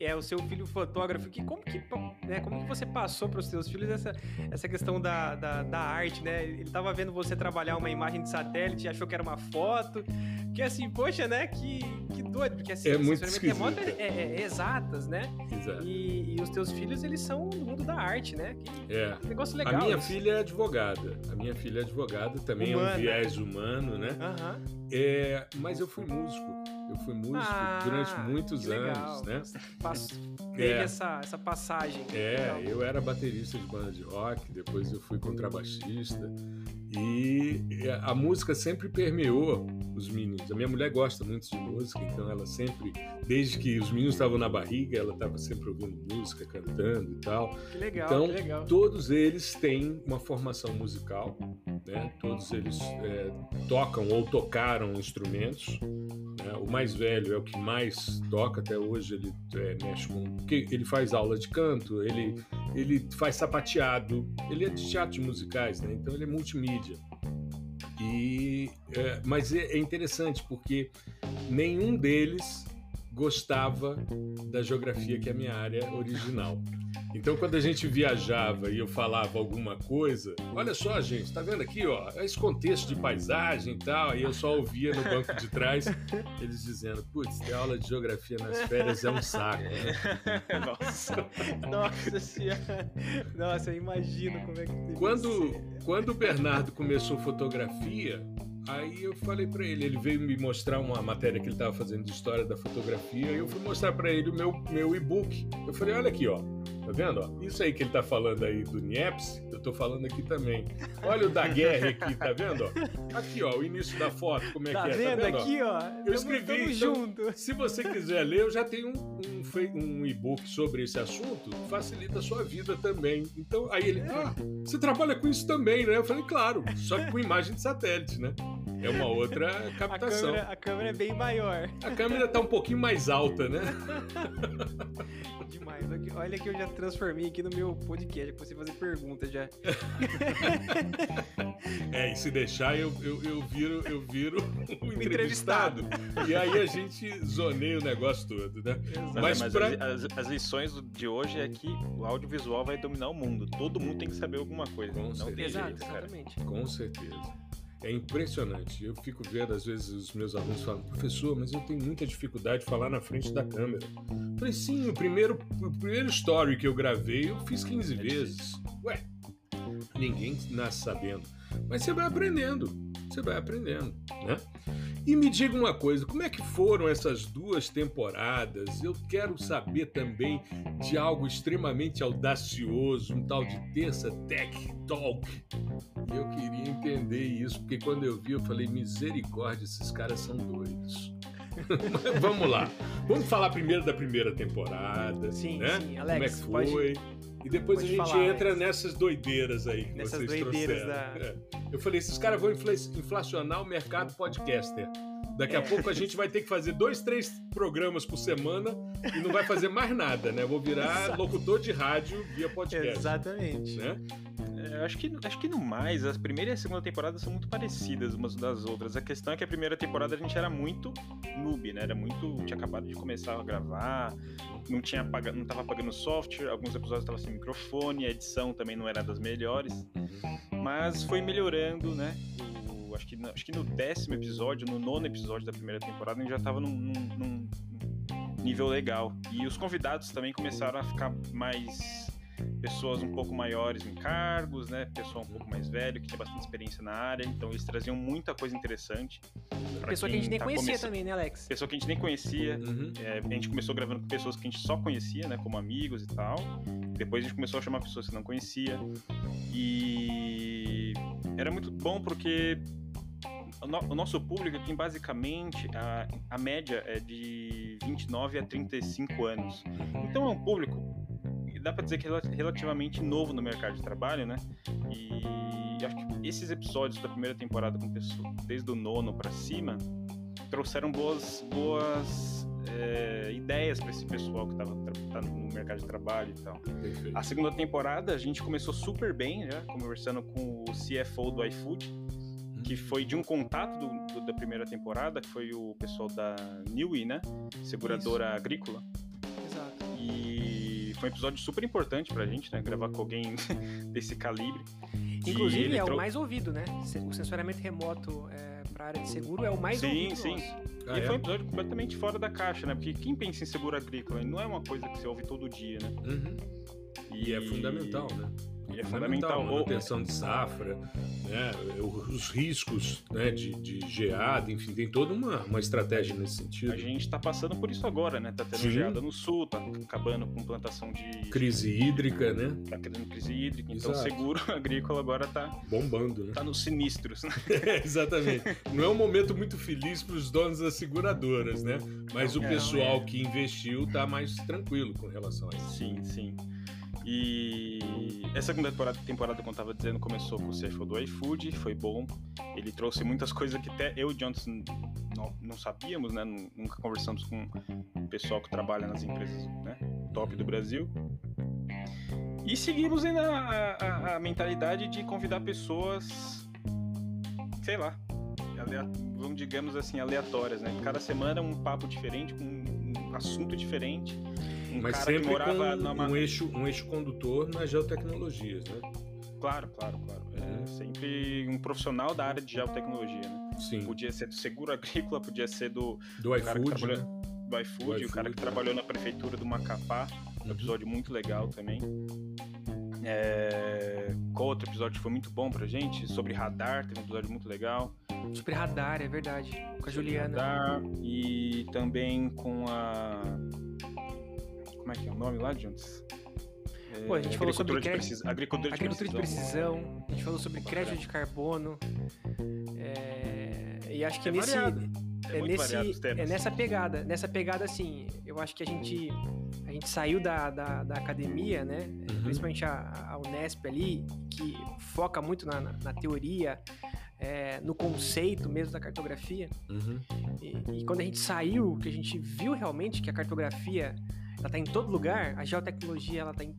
é o seu filho fotógrafo. Que, como, que, né, como que você passou para os seus filhos essa, essa questão da, da, da, arte, né? Ele estava vendo você trabalhar uma imagem de satélite, achou que era uma foto. Que assim, poxa, né? Que, que doido, porque assim,
é muito remoto
é, é, é, exatas, né?
Exato.
E, e, os teus filhos, eles são do mundo da arte, né?
Que, é.
Que negócio legal.
A minha isso. filha é advogada. A minha filha é advogada, também Humana. é um viés humano, né?
Uhum.
É, mas eu fui músico. Eu fui músico ah, durante muitos anos, né?
Teve é, essa, essa passagem.
É, legal. eu era baterista de banda de rock, depois eu fui contrabaixista. E a música sempre permeou os meninos. A minha mulher gosta muito de música, então ela sempre, desde que os meninos estavam na barriga, ela estava sempre ouvindo música, cantando e tal.
Que legal,
então,
que legal.
todos eles têm uma formação musical, né? Todos eles é, tocam ou tocaram instrumentos. Né? O mais velho é o que mais toca até hoje. Ele é, mexe com, ele faz aula de canto, ele ele faz sapateado, ele é de teatros musicais, né? Então ele é multimídia. E, é, mas é, é interessante porque nenhum deles gostava da geografia que é a minha área original. Então, quando a gente viajava e eu falava alguma coisa, olha só, gente, tá vendo aqui, ó, esse contexto de paisagem e tal, e eu só ouvia no banco de trás eles dizendo, putz, ter aula de geografia nas férias é um saco, né?
Nossa, nossa senhora. Nossa, eu imagino como é que
quando, quando o Bernardo começou fotografia, Aí eu falei para ele, ele veio me mostrar uma matéria que ele estava fazendo de história da fotografia, e eu fui mostrar para ele o meu, meu e-book. Eu falei, olha aqui, ó, tá vendo? Ó? Isso aí que ele tá falando aí do Nieps, eu tô falando aqui também. Olha o da guerra aqui, tá vendo? Ó? Aqui, ó, o início da foto, como é
tá
que é,
vendo?
tá vendo?
aqui, ó.
Eu escrevi, então, junto. se você quiser ler, eu já tenho um, um, um e-book sobre esse assunto, facilita a sua vida também. Então, aí ele, ah, você trabalha com isso também, né? Eu falei, claro, só que com imagem de satélite, né? É uma outra captação.
A câmera, a câmera é bem maior.
A câmera tá um pouquinho mais alta, né?
Demais. Olha que eu já transformei aqui no meu podcast, pra você fazer perguntas já.
é, e se deixar, eu, eu, eu viro, eu viro o entrevistado. e aí a gente zoneia o negócio todo, né?
Exato. Mas, Mas pra... as, as, lições de hoje é que o audiovisual vai dominar o mundo. Todo mundo tem que saber alguma coisa.
Com
Não
certeza.
tem
jeito, cara. Exatamente.
Com certeza. É impressionante. Eu fico vendo, às vezes, os meus alunos falam, professor, mas eu tenho muita dificuldade de falar na frente da câmera. Eu falei, sim, o primeiro, o primeiro story que eu gravei, eu fiz 15 vezes. Ué, ninguém nasce sabendo. Mas você vai aprendendo, você vai aprendendo, né? E me diga uma coisa, como é que foram essas duas temporadas? Eu quero saber também de algo extremamente audacioso, um tal de Terça Tech Talk. E eu queria entender isso, porque quando eu vi, eu falei: misericórdia, esses caras são doidos. vamos lá. Vamos falar primeiro da primeira temporada.
Sim,
né?
sim, Alex.
Como é que foi? Pode... E depois a gente falar, entra Alex. nessas doideiras aí que
nessas
vocês
doideiras
trouxeram.
Da...
É. Eu falei, esses caras vão inflacionar o mercado podcaster. Daqui a é. pouco a gente vai ter que fazer dois, três programas por semana e não vai fazer mais nada, né? Vou virar Exato. locutor de rádio via podcast.
Exatamente.
Né?
É, acho, que, acho que no mais, as primeira e a segunda temporada são muito parecidas umas das outras. A questão é que a primeira temporada a gente era muito noob, né? Era muito. Tinha acabado de começar a gravar, não tinha não tava pagando software, alguns episódios estavam sem microfone, a edição também não era das melhores. Mas foi melhorando, né? O, acho, que, acho que no décimo episódio, no nono episódio da primeira temporada, a gente já tava num, num, num nível legal. E os convidados também começaram a ficar mais pessoas um pouco maiores em cargos, né? Pessoa um pouco mais velho, que tinha bastante experiência na área, então eles traziam muita coisa interessante.
Pessoa que a gente nem tá conhecia também, né, Alex?
Pessoa que a gente nem conhecia. Uhum. É, a gente começou gravando com pessoas que a gente só conhecia, né? Como amigos e tal. Depois a gente começou a chamar pessoas que não conhecia. E era muito bom porque o nosso público tem basicamente a, a média é de 29 a 35 anos. Então é um público dá para dizer que é relativamente novo no mercado de trabalho, né? E acho que esses episódios da primeira temporada com pessoas, desde o nono para cima, trouxeram boas, boas é, ideias para esse pessoal que estava tá no mercado de trabalho e tal. Perfeito. A segunda temporada a gente começou super bem, já conversando com o CFO do iFood, que foi de um contato do, do, da primeira temporada, que foi o pessoal da Newy, né? Seguradora Isso. agrícola. E foi um episódio super importante pra gente, né? Gravar com alguém desse calibre.
Inclusive, é trou... o mais ouvido, né? O sensoriamento remoto é, para área de seguro é o mais
sim,
ouvido.
Sim, sim. Ah, e é? foi um episódio completamente fora da caixa, né? Porque quem pensa em seguro agrícola não é uma coisa que você ouve todo dia, né?
Uhum. E, e é fundamental, né?
É fundamental.
Manutenção de safra, né, os riscos né, de, de geada, enfim, tem toda uma, uma estratégia nesse sentido.
A gente está passando por isso agora, né? Tá tendo Sim. geada no sul, tá acabando com plantação de.
Crise hídrica, né?
Tá criando crise hídrica, então o seguro agrícola agora tá.
Bombando, né?
Tá nos sinistros, né?
é, exatamente. Não é um momento muito feliz para os donos das seguradoras, né? Mas o pessoal é. que investiu tá mais tranquilo com relação a isso.
Sim, sim. E essa segunda temporada, temporada, como eu estava dizendo, começou com o CFO do iFood, foi bom. Ele trouxe muitas coisas que até eu e Johnson não, não, sabíamos, né? Nunca conversamos com o pessoal que trabalha nas empresas né? top do Brasil. E seguimos ainda a, a, a mentalidade de convidar pessoas, sei lá, vamos digamos assim, aleatórias, né? Cada semana um papo diferente, com um assunto diferente
um Mas sempre com numa... um, eixo, um eixo condutor nas geotecnologias, né?
Claro, claro, claro. É sempre um profissional da área de geotecnologia, né?
Sim.
Podia ser do seguro agrícola, podia ser do...
Do iFood,
trabalhou... né? Do iFood, o cara que trabalhou na prefeitura do Macapá. Um uhum. episódio muito legal também. É... Qual outro episódio foi muito bom pra gente? Sobre radar, teve um episódio muito legal.
Sobre radar, é verdade. Com a Juliana.
Radar, e também com a como é que é o nome lá, Juntos?
É, Pô, a gente falou sobre crédito,
precis... agricultura,
de, agricultura precisão. de precisão, a gente falou sobre crédito de carbono, é, e acho que
é
nesse,
é,
nesse é nessa pegada, nessa pegada assim, eu acho que a gente a gente saiu da, da, da academia, né? Uhum. Principalmente a, a, Unesp ali, que foca muito na, na, na teoria, é, no conceito mesmo da cartografia.
Uhum.
E, e, quando a gente saiu, que a gente viu realmente que a cartografia ela tá em todo lugar, a geotecnologia ela tá em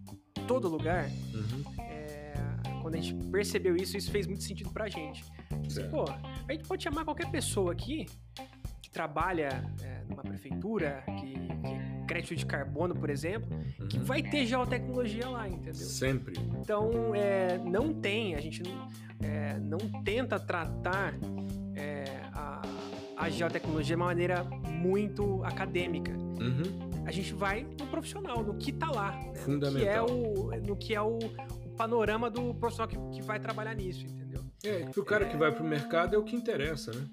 todo lugar.
Uhum.
É, quando a gente percebeu isso, isso fez muito sentido pra gente. Assim, pô, a gente pode chamar qualquer pessoa aqui que trabalha é, numa prefeitura, que, que crédito de carbono, por exemplo, uhum. que vai ter geotecnologia lá, entendeu?
Sempre.
Então, é, não tem, a gente não, é, não tenta tratar é, a, a geotecnologia de uma maneira muito acadêmica.
Uhum
a gente vai no profissional, no que tá lá. Né? No que é o, no que é o, o panorama do profissional que, que, vai trabalhar nisso, entendeu?
É, que o cara é... que vai pro mercado é o que interessa, né?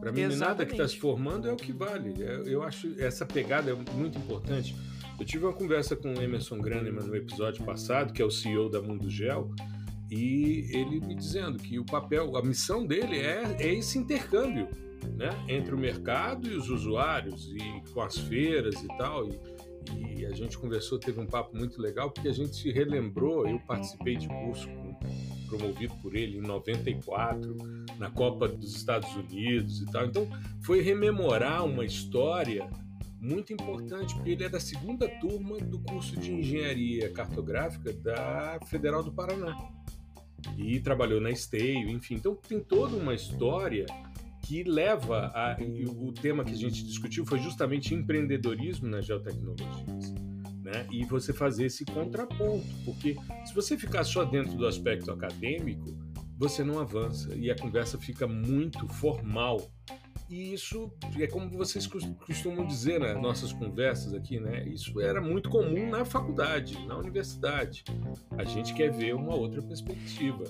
Para mim, Exatamente. nada que está se formando é o que vale. É, eu acho essa pegada é muito importante. Eu tive uma conversa com o Emerson Graneman no episódio passado, que é o CEO da Mundo Gel, e ele me dizendo que o papel, a missão dele é, é esse intercâmbio né, entre o mercado e os usuários e com as feiras e tal. E, e, a gente conversou, teve um papo muito legal porque a gente relembrou. Eu participei de curso promovido por ele em 94 na Copa dos Estados Unidos e tal. Então foi rememorar uma história muito importante, porque ele é da segunda turma do curso de engenharia cartográfica da Federal do Paraná. E trabalhou na Esteio, enfim. Então tem toda uma história que leva a. o tema que a gente discutiu foi justamente empreendedorismo nas geotecnologias. Né? E você fazer esse contraponto, porque se você ficar só dentro do aspecto acadêmico, você não avança e a conversa fica muito formal. E isso é como vocês costumam dizer nas nossas conversas aqui, né? Isso era muito comum na faculdade, na universidade. A gente quer ver uma outra perspectiva.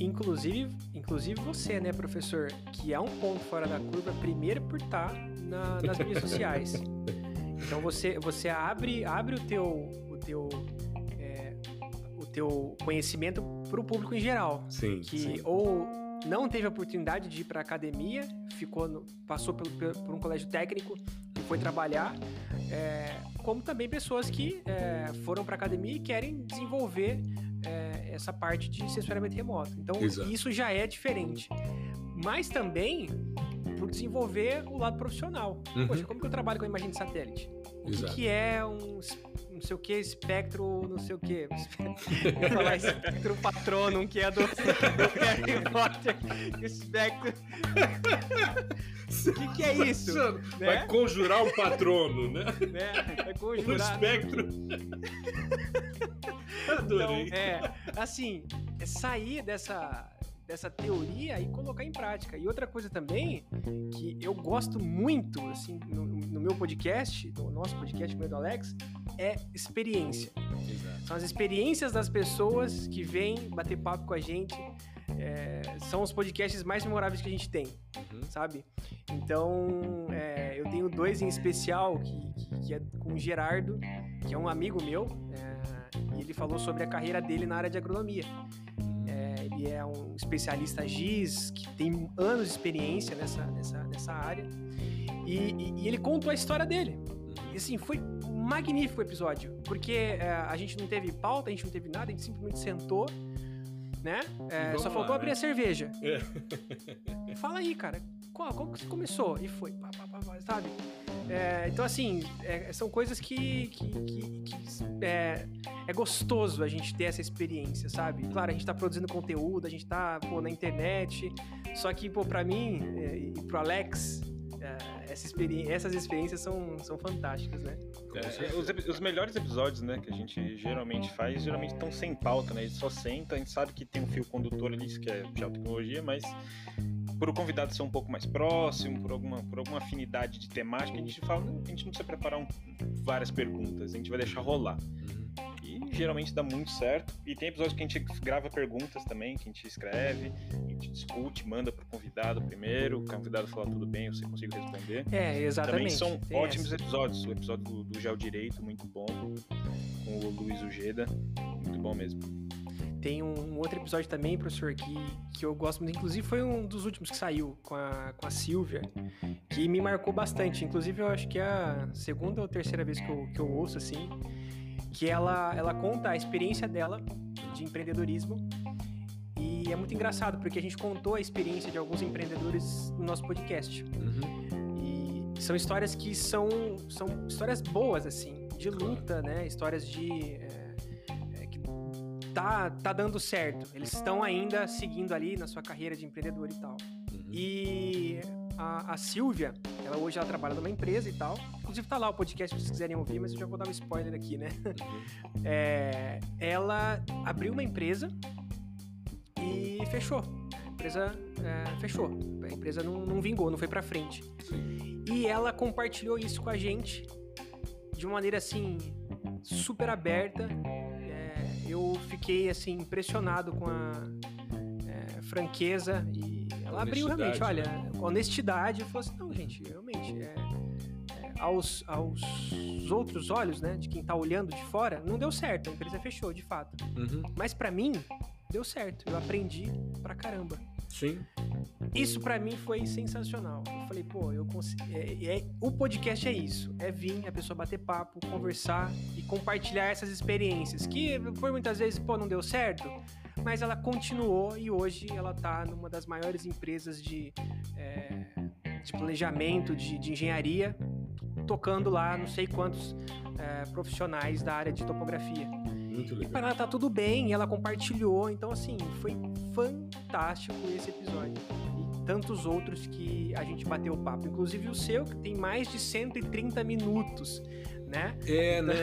Inclusive, inclusive você, né, professor, que é um ponto fora da curva, primeiro por estar na, nas mídias sociais. Então você, você abre, abre o teu, o teu, é, o teu conhecimento para o público em geral.
Sim.
Que
sim.
ou não teve a oportunidade de ir para academia, ficou no, passou por, por, um colégio técnico e foi trabalhar, é, como também pessoas que é, foram para academia e querem desenvolver é, essa parte de sensoriamento remoto. Então, Exato. isso já é diferente. Mas também por desenvolver o lado profissional. Uhum. Poxa, como que eu trabalho com a imagem de satélite? O que, que, é um não sei o que, espectro, não sei o que. Vou falar espectro patronum, que é do, do Harry Potter. Espectro. O que, que, é isso?
Vai né? conjurar um patrono, né?
né? Vai conjurar.
O espectro. Adorei.
Então, é, assim, é sair dessa, dessa teoria e colocar em prática. E outra coisa também que eu gosto muito, assim, no, no meu podcast, no nosso podcast, com o do Alex, é experiência. Exato. São as experiências das pessoas que vêm bater papo com a gente. É, são os podcasts mais memoráveis que a gente tem, uhum. sabe? Então, é, eu tenho dois em especial, que, que, que, é com o Gerardo, que é um amigo meu, é, e ele falou sobre a carreira dele na área de agronomia ele é um especialista GIS, que tem anos de experiência nessa, nessa, nessa área. E, e, e ele contou a história dele. E assim, foi um magnífico episódio, porque é, a gente não teve pauta, a gente não teve nada, a gente simplesmente sentou, né? É, só faltou lá, abrir né? a cerveja. É. Fala aí, cara, qual, como que você começou? E foi, pá, pá, pá, sabe? É, então, assim, é, são coisas que, que, que, que é, é, gostoso a gente ter essa experiência, sabe? Claro, a gente tá produzindo conteúdo, a gente tá pô, na internet, só que, pô, pra mim é, e pro Alex, é, essa experiência, essas experiências são, são fantásticas, né?
É, os, os, melhores episódios, né, que a gente geralmente faz, geralmente estão sem pauta, né? Eles só sentam, a gente sabe que tem um fio condutor ali, que é de tecnologia, mas por o convidado ser um pouco mais próximo, por alguma, por alguma afinidade de temática, a gente fala, a gente não precisa preparar um, várias perguntas, a gente vai deixar rolar. Uhum. E geralmente dá muito certo. E tem episódios que a gente grava perguntas também, que a gente escreve, a gente discute, manda pro convidado primeiro, o convidado fala tudo bem, eu consigo responder.
É, exatamente.
Também são tem ótimos essa. episódios. O episódio do, do Geo Direito, muito bom, com o Luiz Ujeda, muito bom mesmo.
Tem um outro episódio também, professor, que, que eu gosto muito. Inclusive, foi um dos últimos que saiu com a, com a Silvia, que me marcou bastante. Inclusive, eu acho que é a segunda ou terceira vez que eu, que eu ouço, assim, que ela, ela conta a experiência dela de empreendedorismo. E é muito engraçado, porque a gente contou a experiência de alguns empreendedores no nosso podcast. Uhum. E são histórias que são, são histórias boas, assim, de luta, né? Histórias de. É, tá, tá dando certo. Eles estão ainda seguindo ali na sua carreira de empreendedor e tal. Uhum. E a, a Silvia, ela hoje ela trabalha numa empresa e tal. Inclusive tá lá o podcast se vocês quiserem ouvir, mas eu já vou dar um spoiler aqui, né? Uhum. É, ela abriu uma empresa e fechou. A empresa é, fechou. A empresa não, não vingou, não foi para frente. Sim. E ela compartilhou isso com a gente de uma maneira assim super aberta eu fiquei assim impressionado com a é, franqueza e ela abriu realmente, olha, né? honestidade. Eu falei assim, não, gente, realmente é, é, aos, aos outros olhos, né, de quem tá olhando de fora, não deu certo. A empresa fechou, de fato. Uhum. Mas para mim deu certo. Eu aprendi pra caramba.
Sim.
Isso para mim foi sensacional. Eu falei, pô, eu consigo. É, é, o podcast é isso: é vir, a pessoa bater papo, conversar e compartilhar essas experiências. Que por muitas vezes, pô, não deu certo, mas ela continuou e hoje ela tá numa das maiores empresas de, é, de planejamento, de, de, engenharia, tocando lá não sei quantos é, profissionais da área de topografia.
Muito legal.
Para ela tá tudo bem, ela compartilhou, então assim, foi fantástico esse episódio. E tantos outros que a gente bateu o papo, inclusive o seu, que tem mais de 130 minutos. Né?
É, né?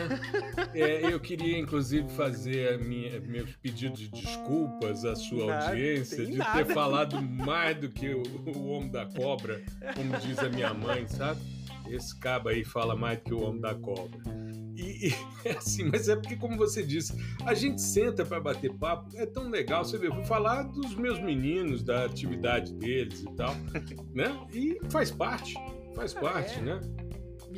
é, eu queria, inclusive, fazer minha, meus pedidos de desculpas à sua nada, audiência de nada. ter falado mais do que o, o Homem da Cobra, como diz a minha mãe, sabe? Esse cabo aí fala mais do que o Homem da Cobra. E, e é assim, mas é porque, como você disse, a gente senta para bater papo, é tão legal. Você vê, eu vou falar dos meus meninos, da atividade deles e tal, né? E faz parte, faz ah, parte, é. né?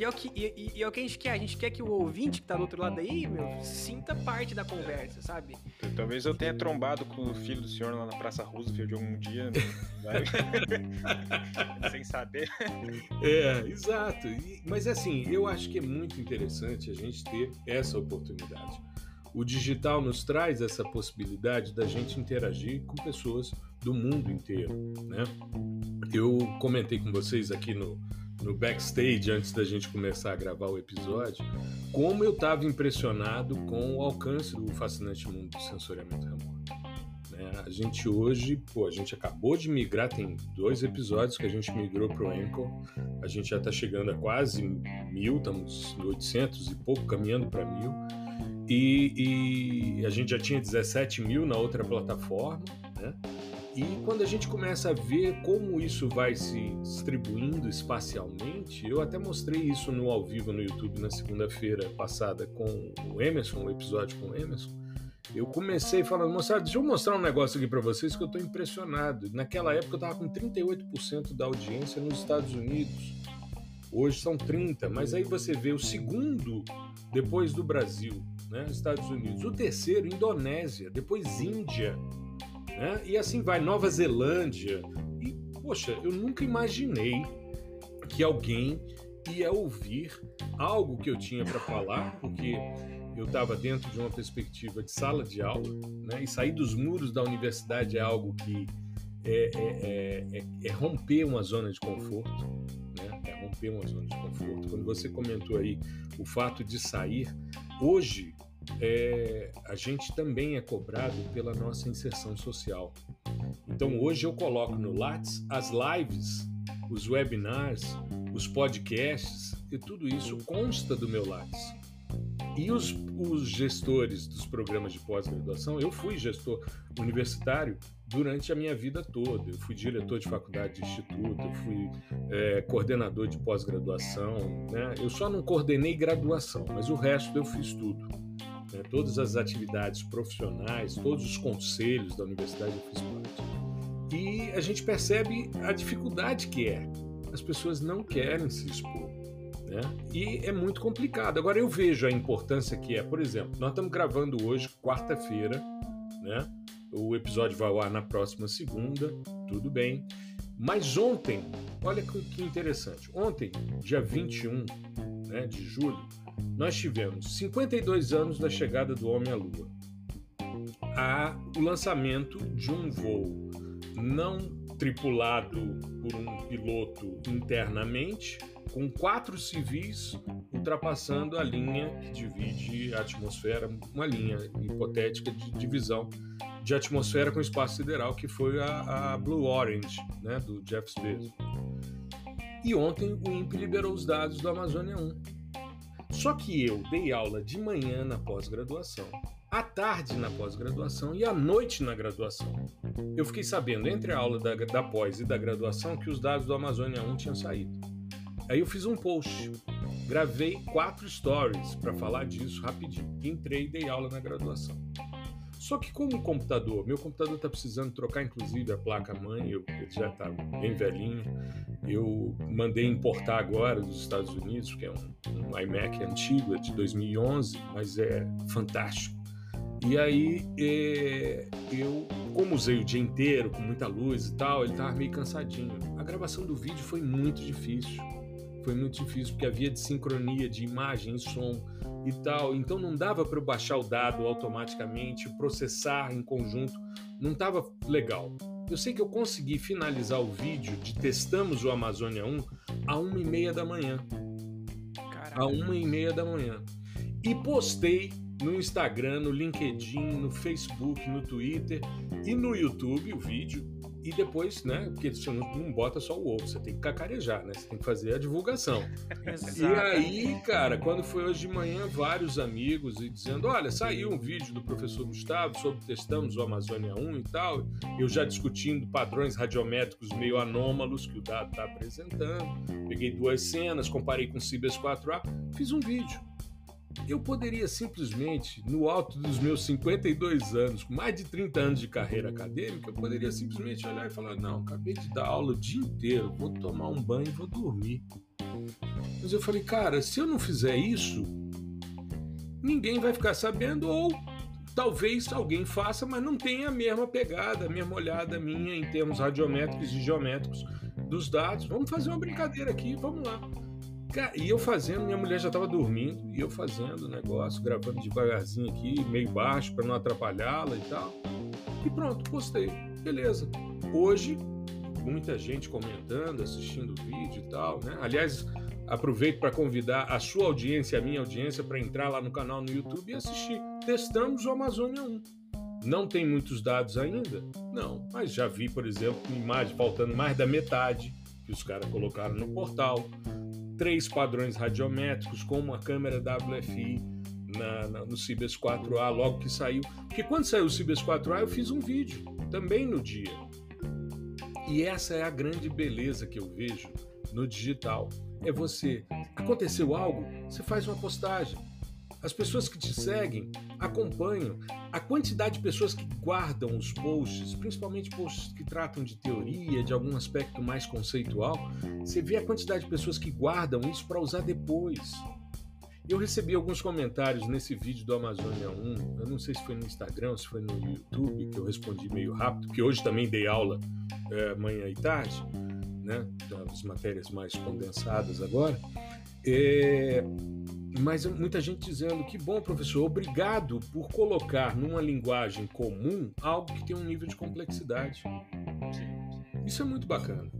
E é, o que, e, e, é o que a gente quer. A gente quer que o ouvinte que tá do outro lado aí, meu, sinta parte da conversa, sabe?
Talvez eu tenha trombado com o filho do senhor lá na Praça Roosevelt algum dia, né? sem saber.
É, exato. E, mas assim, eu acho que é muito interessante a gente ter essa oportunidade. O digital nos traz essa possibilidade da gente interagir com pessoas do mundo inteiro, né? Eu comentei com vocês aqui no, no backstage antes da gente começar a gravar o episódio, como eu estava impressionado com o alcance do fascinante mundo do sensoriamento remoto. Né? A gente hoje, pô, a gente acabou de migrar, tem dois episódios que a gente migrou para o Anchor. A gente já está chegando a quase mil, estamos em 800 e pouco, caminhando para mil. E, e, a gente já tinha 17 mil na outra plataforma, né? E quando a gente começa a ver como isso vai se distribuindo espacialmente, eu até mostrei isso no ao vivo no YouTube na segunda-feira passada com o Emerson, um episódio com o Emerson. Eu comecei falando, moçada, deixa eu mostrar um negócio aqui para vocês que eu estou impressionado. Naquela época eu estava com 38% da audiência nos Estados Unidos. Hoje são 30, mas aí você vê o segundo depois do Brasil, né, Estados Unidos. O terceiro, Indonésia, depois Índia, né? E assim vai, Nova Zelândia. E, poxa, eu nunca imaginei que alguém ia ouvir algo que eu tinha para falar, porque eu estava dentro de uma perspectiva de sala de aula, né? E sair dos muros da universidade é algo que é, é, é, é romper uma zona de conforto, né? É romper uma zona de conforto. Quando você comentou aí o fato de sair, hoje é, a gente também é cobrado pela nossa inserção social. Então hoje eu coloco no Lattes as lives, os webinars, os podcasts e tudo isso consta do meu Lattes. E os, os gestores dos programas de pós-graduação, eu fui gestor universitário durante a minha vida toda. Eu fui diretor de faculdade de instituto, eu fui é, coordenador de pós-graduação. Né? Eu só não coordenei graduação, mas o resto eu fiz tudo. Né? Todas as atividades profissionais, todos os conselhos da universidade eu fiz parte. E a gente percebe a dificuldade que é. As pessoas não querem se expor. Né? E é muito complicado. Agora eu vejo a importância que é, por exemplo, nós estamos gravando hoje, quarta-feira, né? O episódio vai ao ar na próxima segunda, tudo bem. Mas ontem, olha que interessante. Ontem, dia 21 né, de julho, nós tivemos 52 anos da chegada do homem à Lua. Há o lançamento de um voo não tripulado por um piloto internamente, com quatro civis ultrapassando a linha que divide a atmosfera, uma linha hipotética de divisão de atmosfera com espaço sideral, que foi a, a Blue Orange, né, do Jeff Bezos. E ontem o INPE liberou os dados do Amazônia 1 só que eu dei aula de manhã na pós-graduação, à tarde na pós-graduação e à noite na graduação. Eu fiquei sabendo entre a aula da, da pós e da graduação que os dados do Amazônia 1 tinham saído. Aí eu fiz um post, gravei quatro stories para falar disso rapidinho. Entrei e dei aula na graduação. Só que como o computador, meu computador está precisando trocar inclusive a placa mãe, ele já está bem velhinho. Eu mandei importar agora dos Estados Unidos, que é um, um iMac antigo, é de 2011, mas é fantástico. E aí é, eu, como usei o dia inteiro com muita luz e tal, ele estava meio cansadinho. A gravação do vídeo foi muito difícil. Foi muito difícil porque havia sincronia de imagem e som e tal. Então não dava para eu baixar o dado automaticamente, processar em conjunto, não estava legal. Eu sei que eu consegui finalizar o vídeo de testamos o Amazônia 1 a uma e meia da manhã. Caraca. A uma e meia da manhã. E postei no Instagram, no LinkedIn, no Facebook, no Twitter e no YouTube o vídeo e depois, né? Porque você não, não, bota só o ovo, você tem que cacarejar, né? Você tem que fazer a divulgação. e aí, cara, quando foi hoje de manhã, vários amigos e dizendo: olha, saiu um vídeo do professor Gustavo sobre testamos o Amazônia 1 e tal. Eu já discutindo padrões radiométricos meio anômalos que o dado está apresentando. Peguei duas cenas, comparei com o Cibers 4A, fiz um vídeo. Eu poderia simplesmente, no alto dos meus 52 anos, com mais de 30 anos de carreira acadêmica, eu poderia simplesmente olhar e falar: não, acabei de dar aula o dia inteiro, vou tomar um banho e vou dormir. Mas eu falei, cara, se eu não fizer isso, ninguém vai ficar sabendo, ou talvez alguém faça, mas não tenha a mesma pegada, a mesma olhada minha em termos radiométricos e geométricos dos dados. Vamos fazer uma brincadeira aqui, vamos lá. E eu fazendo, minha mulher já estava dormindo, e eu fazendo o negócio, gravando devagarzinho aqui, meio baixo, para não atrapalhá-la e tal. E pronto, postei. Beleza. Hoje, muita gente comentando, assistindo o vídeo e tal, né? Aliás, aproveito para convidar a sua audiência, a minha audiência, para entrar lá no canal no YouTube e assistir. Testamos o Amazônia 1. Não tem muitos dados ainda? Não, mas já vi, por exemplo, imagem faltando mais da metade que os caras colocaram no portal. Três padrões radiométricos com uma câmera WFI na, na, no Cibers 4A logo que saiu. Porque quando saiu o Cibers 4A eu fiz um vídeo, também no dia. E essa é a grande beleza que eu vejo no digital. É você. Aconteceu algo, você faz uma postagem. As pessoas que te seguem acompanham. A quantidade de pessoas que guardam os posts, principalmente posts que tratam de teoria, de algum aspecto mais conceitual, você vê a quantidade de pessoas que guardam isso para usar depois. Eu recebi alguns comentários nesse vídeo do Amazônia 1, eu não sei se foi no Instagram, se foi no YouTube, que eu respondi meio rápido, porque hoje também dei aula é, manhã e tarde, né, das matérias mais condensadas agora. É, mas muita gente dizendo que bom, professor, obrigado por colocar numa linguagem comum algo que tem um nível de complexidade. Isso é muito bacana.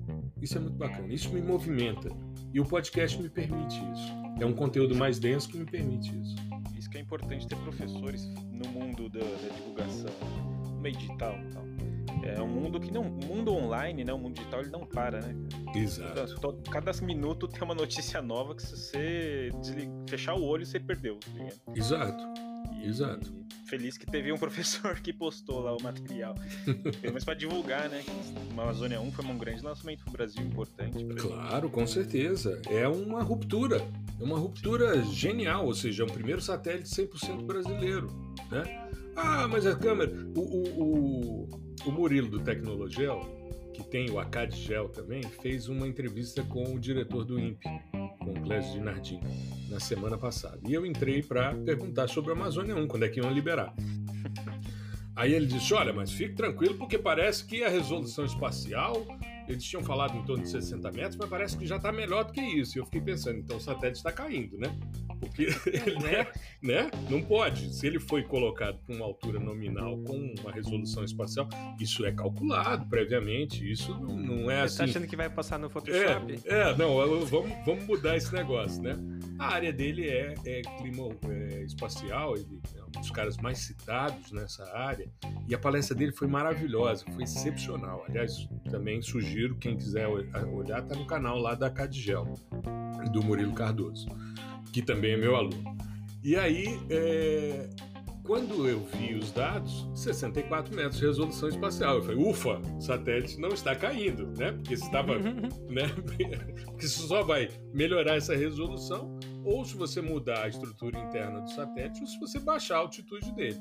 Isso é muito bacana. Isso me movimenta. E o podcast me permite isso. É um conteúdo mais denso que me permite isso.
Isso que é importante ter professores no mundo da, da divulgação, no meio digital. Tal. É um mundo que não. O mundo online, né? O mundo digital ele não para, né?
Exato.
Cada, cada minuto tem uma notícia nova que se você desliga, fechar o olho, você perdeu.
Tá Exato. E, Exato.
Feliz que teve um professor que postou lá o material. Pelo menos para divulgar, né? A Amazônia 1 foi um grande lançamento para o Brasil importante.
Claro, com certeza. É uma ruptura. É uma ruptura genial, ou seja, é um primeiro satélite 100% brasileiro, né? Ah, mas a câmera... O, o, o, o Murilo do Tecnologel, que tem o Acadgel também, fez uma entrevista com o diretor do INPE, com o Clésio Dinardim, na semana passada. E eu entrei para perguntar sobre a Amazônia 1, quando é que iam liberar. Aí ele disse: Olha, mas fique tranquilo, porque parece que a resolução espacial eles tinham falado em torno de 60 metros, mas parece que já está melhor do que isso. E eu fiquei pensando, então o satélite está caindo, né? Porque ele, né? né? Não pode. Se ele foi colocado com uma altura nominal com uma resolução espacial, isso é calculado previamente. Isso não, não é
Você
assim.
Você tá achando que vai passar no Photoshop?
É, é não, vamos, vamos mudar esse negócio, né? A área dele é, é clima é, espacial, ele é um dos caras mais citados nessa área. E a palestra dele foi maravilhosa, foi excepcional. Aliás, também sugiro, quem quiser olhar, tá no canal lá da Cadigel, do Murilo Cardoso, que também é meu aluno. E aí, é, quando eu vi os dados, 64 metros de resolução espacial. Eu falei, ufa, o satélite não está caindo, né? Porque estava, né? Porque isso só vai melhorar essa resolução ou se você mudar a estrutura interna do satélite ou se você baixar a altitude dele.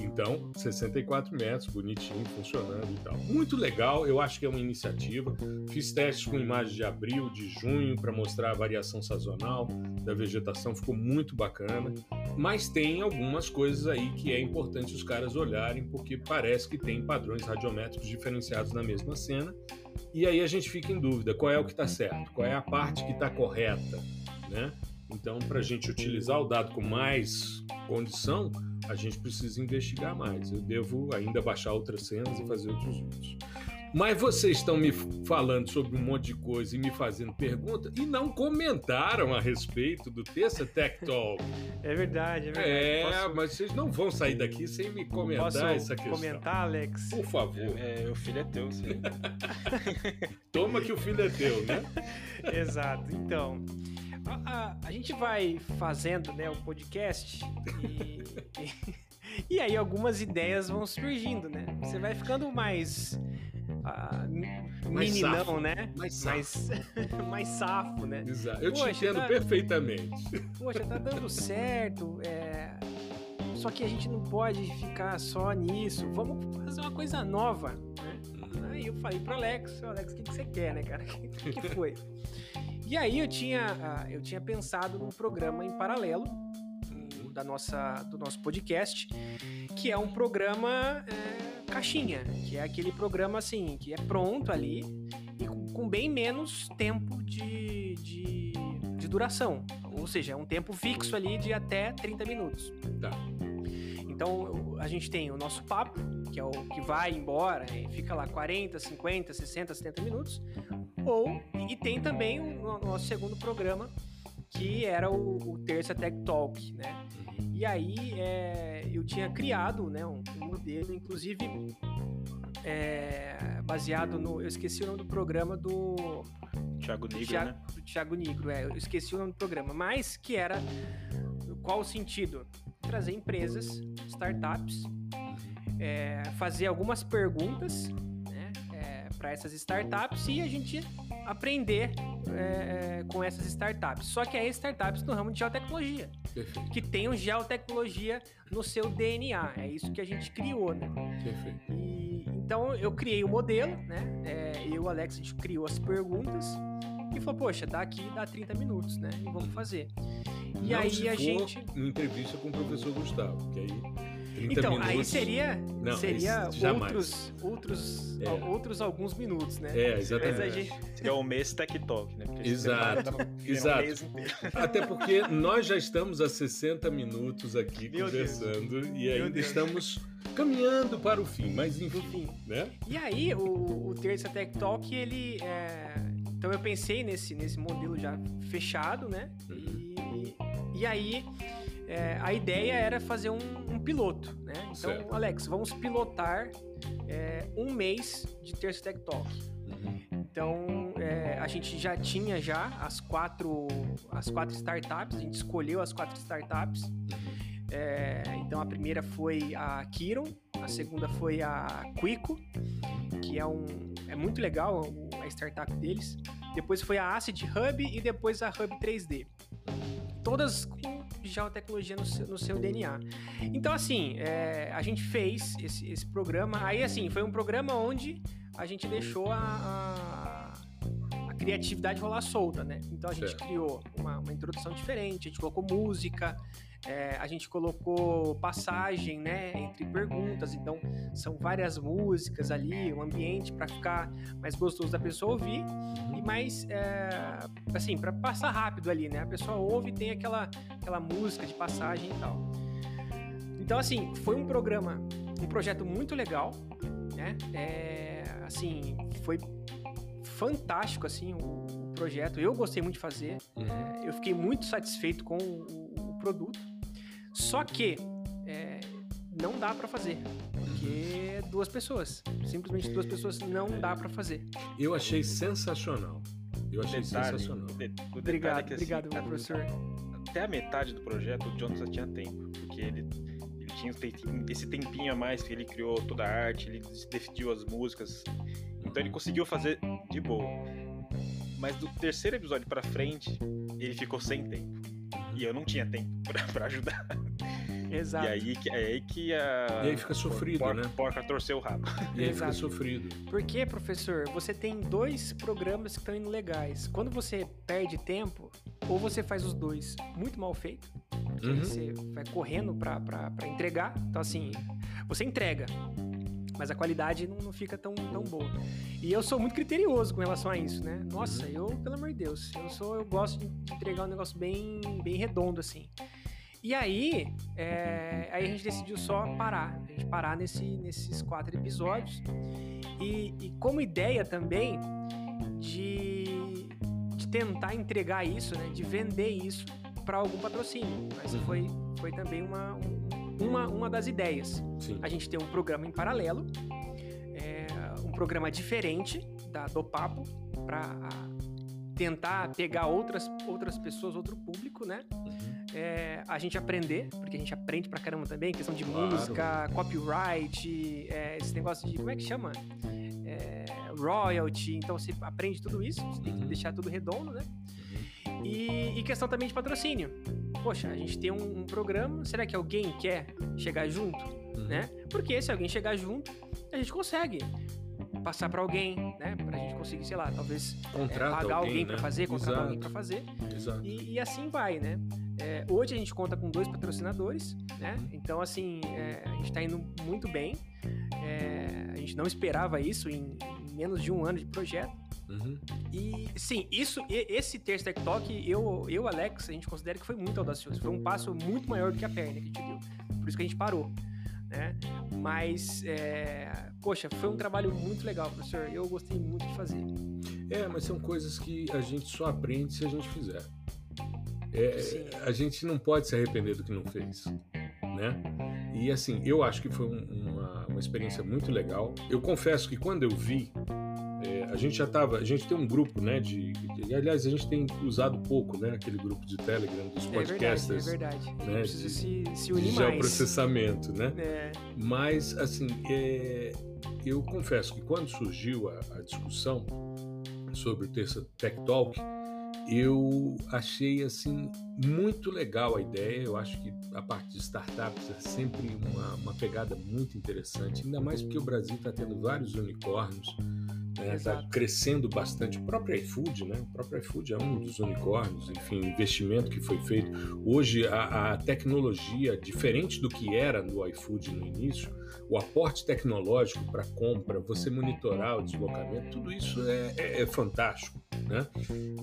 Então, 64 metros, bonitinho, funcionando e tal. Muito legal, eu acho que é uma iniciativa. Fiz testes com imagens de abril, de junho, para mostrar a variação sazonal da vegetação, ficou muito bacana. Mas tem algumas coisas aí que é importante os caras olharem, porque parece que tem padrões radiométricos diferenciados na mesma cena. E aí a gente fica em dúvida: qual é o que está certo? Qual é a parte que está correta? Né? Então, para a gente utilizar o dado com mais condição, a gente precisa investigar mais. Eu devo ainda baixar outras cenas e fazer outros vídeos. Mas vocês estão me falando sobre um monte de coisa e me fazendo pergunta e não comentaram a respeito do Terça Tech Talk.
É verdade, é verdade.
É, Posso... mas vocês não vão sair daqui sem me comentar
Posso
essa questão.
comentar, Alex?
Por favor.
É, o filho é teu, sim.
Toma que o filho é teu, né?
Exato. Então, a, a, a, gente vai fazendo né, o podcast e, e, e, aí algumas ideias vão surgindo, né? Você vai ficando mais. Uh, mais meninão,
safo.
né?
Mais safo.
Mais, mais safo, né?
Exato. Eu Poxa, te entendo tá, perfeitamente.
Poxa, tá dando certo. É... Só que a gente não pode ficar só nisso. Vamos fazer uma coisa nova, né? Uhum. Aí eu falei pro Alex, Alex, o que, que você quer, né, cara? O que, que foi? E aí eu tinha, ah, eu tinha pensado num programa em paralelo da nossa, do nosso podcast, que é um programa é, caixinha, que é aquele programa assim, que é pronto ali e com, com bem menos tempo de, de, de, duração. Ou seja, é um tempo fixo ali de até 30 minutos.
Tá.
Então a gente tem o nosso papo, que é o que vai embora e fica lá 40, 50, 60, 70 minutos. Ou, e tem também o, o nosso segundo programa, que era o, o Terça Tech Talk, né? E aí é, eu tinha criado né, um, um modelo, inclusive é, baseado no. Eu esqueci o nome do programa do.
Thiago Negro,
Thiago,
né?
do Thiago Negro, é, eu esqueci o nome do programa, mas que era. Qual o sentido? Trazer empresas, startups, é, fazer algumas perguntas né, é, para essas startups e a gente aprender é, com essas startups. Só que é startups no ramo de geotecnologia,
Perfeito,
que tenham geotecnologia no seu DNA. É isso que a gente criou, né?
perfeito.
E, então eu criei o modelo, né? É, eu e o Alex a gente criou as perguntas e falou, poxa, daqui dá 30 minutos, né? E vamos fazer. E
Não
aí
se
a
for
gente.
Em entrevista com o professor Gustavo, que aí 30
Então,
minutos.
aí seria,
Não,
seria outros, outros,
É.
outros alguns minutos, né?
É,
Mas
exatamente.
a gente,
Seria o mês Tech Talk, né? Porque a gente
Exato, exato.
um.
Até porque nós já estamos há 60 minutos aqui
Meu Deus.
conversando e
Meu
ainda
Deus.
estamos caminhando para o fim, mas enfim, né?
E aí, o, o Terça Tech Talk, ele. é, Então eu pensei nesse, nesse modelo já fechado, né? E, e aí é, a ideia era fazer um, um piloto, né? Então,
Certo.
Alex, vamos pilotar é, um mês de Terça Tech Talk.
Uhum.
Então, é, a gente já tinha já as quatro, as quatro startups, a gente escolheu as quatro startups. É, então, a primeira foi a Kiron, a segunda foi a Quico, que é, um, é muito legal a startup deles. Depois foi a Acid Hub e depois a Hub 3D. Todas com geotecnologia no seu, no seu DNA. Então, assim, é, a gente fez esse, esse programa. Aí, assim, foi um programa onde a gente deixou a, a, a criatividade rolar solta, né? Então, a gente
Certo.
criou uma, uma introdução diferente, a gente colocou música, é, a gente colocou passagem, né, entre perguntas. Então, são várias músicas ali, um ambiente para ficar mais gostoso da pessoa ouvir e mais, é, assim, para passar rápido ali, né? A pessoa ouve e tem aquela, aquela música de passagem e tal. Então, assim, foi um programa, um projeto muito legal, né? É, assim, foi fantástico, assim, o, o projeto. Eu gostei muito de fazer. É, eu fiquei muito satisfeito com o, o produto. Só que é, não dá para fazer, porque é duas pessoas, simplesmente duas pessoas não dá para fazer.
Eu achei sensacional. Eu achei
Detalhe,
sensacional.
o de- o detalhe é
Obrigado,
que, assim,
obrigado,
a-
professor.
até a metade do projeto o Jonathan tinha tempo, porque ele, ele tinha esse tempinho- esse tempinho a mais que ele criou toda a arte, ele decidiu as músicas, então ele conseguiu fazer de boa. Mas do terceiro episódio pra frente, ele ficou sem tempo. E eu não tinha tempo pra, pra ajudar.
Exato.
E aí, que- é aí que a.
E aí fica sofrido,
porca,
né?
Porca torceu o rabo.
E aí fica
Exato.
sofrido.
Porque, professor, você tem dois programas que estão indo legais. Quando você perde tempo, ou você faz os dois muito mal feito,
Uhum.
você vai correndo pra, pra, pra entregar. Então, assim, você entrega, mas a qualidade não, não fica tão, tão boa. E eu sou muito criterioso com relação a isso, né? Nossa, eu, pelo amor de Deus, eu sou, eu gosto de entregar um negócio bem, bem redondo, assim. E aí, é, aí a gente decidiu só parar, a gente parar nesse, nesses quatro episódios. E, e como ideia também de, de tentar entregar isso, né? De vender isso para algum patrocínio. Essa
Uhum.
foi, foi também uma, um- uma, uma das ideias.
Sim.
A gente tem um programa em paralelo, é, um programa diferente da, do Papo, para tentar pegar outras, outras pessoas, outro público, né?
Uhum.
É, a gente aprender, porque a gente aprende pra caramba também, questão de
Claro.
música, copyright, é, esse negócio de, como é que chama? É, royalty, então você aprende tudo isso, você tem que
Uhum.
deixar tudo redondo, né? E, e questão também de patrocínio. Poxa, a gente tem um, um programa, será que alguém quer chegar junto,
Uhum.
né? Porque se alguém chegar junto, a gente consegue passar pra alguém, né? Pra gente conseguir, sei lá, talvez é,
Contrata
pagar alguém,
alguém né?
fazer, contratar
Exato,
alguém pra fazer.
Exato.
E, e assim vai, né? É, hoje a gente conta com dois patrocinadores, né? Então, assim, é, a gente está indo muito bem. É, a gente não esperava isso em menos de um ano de projeto.
Uhum.
E, sim, isso, esse Terça Tech Talk, eu, eu, Alex, a gente considera que foi muito audacioso. Foi um passo muito maior do que a perna que a gente deu. Por isso que a gente parou, né? Mas, é, poxa, foi um trabalho muito legal, professor. Eu gostei muito de fazer.
É, mas são coisas que a gente só aprende se a gente fizer. é, a gente não pode se arrepender do que não fez, né? E assim, eu acho que foi um, uma experiência muito legal. Eu confesso que quando eu vi é, a gente já estava, a gente tem um grupo, né, de, de, aliás, a gente tem usado pouco, né, aquele grupo de Telegram dos podcasters.
É verdade, é verdade.
Né,
precisa
de,
se, se unir
de
mais.
geoprocessamento, né?
É.
Mas, assim, é, eu confesso que quando surgiu a, a discussão sobre o Terça Tech Talk, eu achei assim muito legal a ideia. Eu acho que a parte de startups é sempre uma, uma pegada muito interessante, ainda mais porque o Brasil está tendo vários unicórnios está né, tá crescendo bastante. O próprio iFood, né? O próprio iFood é um dos unicórnios, enfim, o investimento que foi feito. Hoje, a, a tecnologia, diferente do que era no iFood no início, o aporte tecnológico para compra, você monitorar o deslocamento, tudo isso é, é, é, fantástico. Né?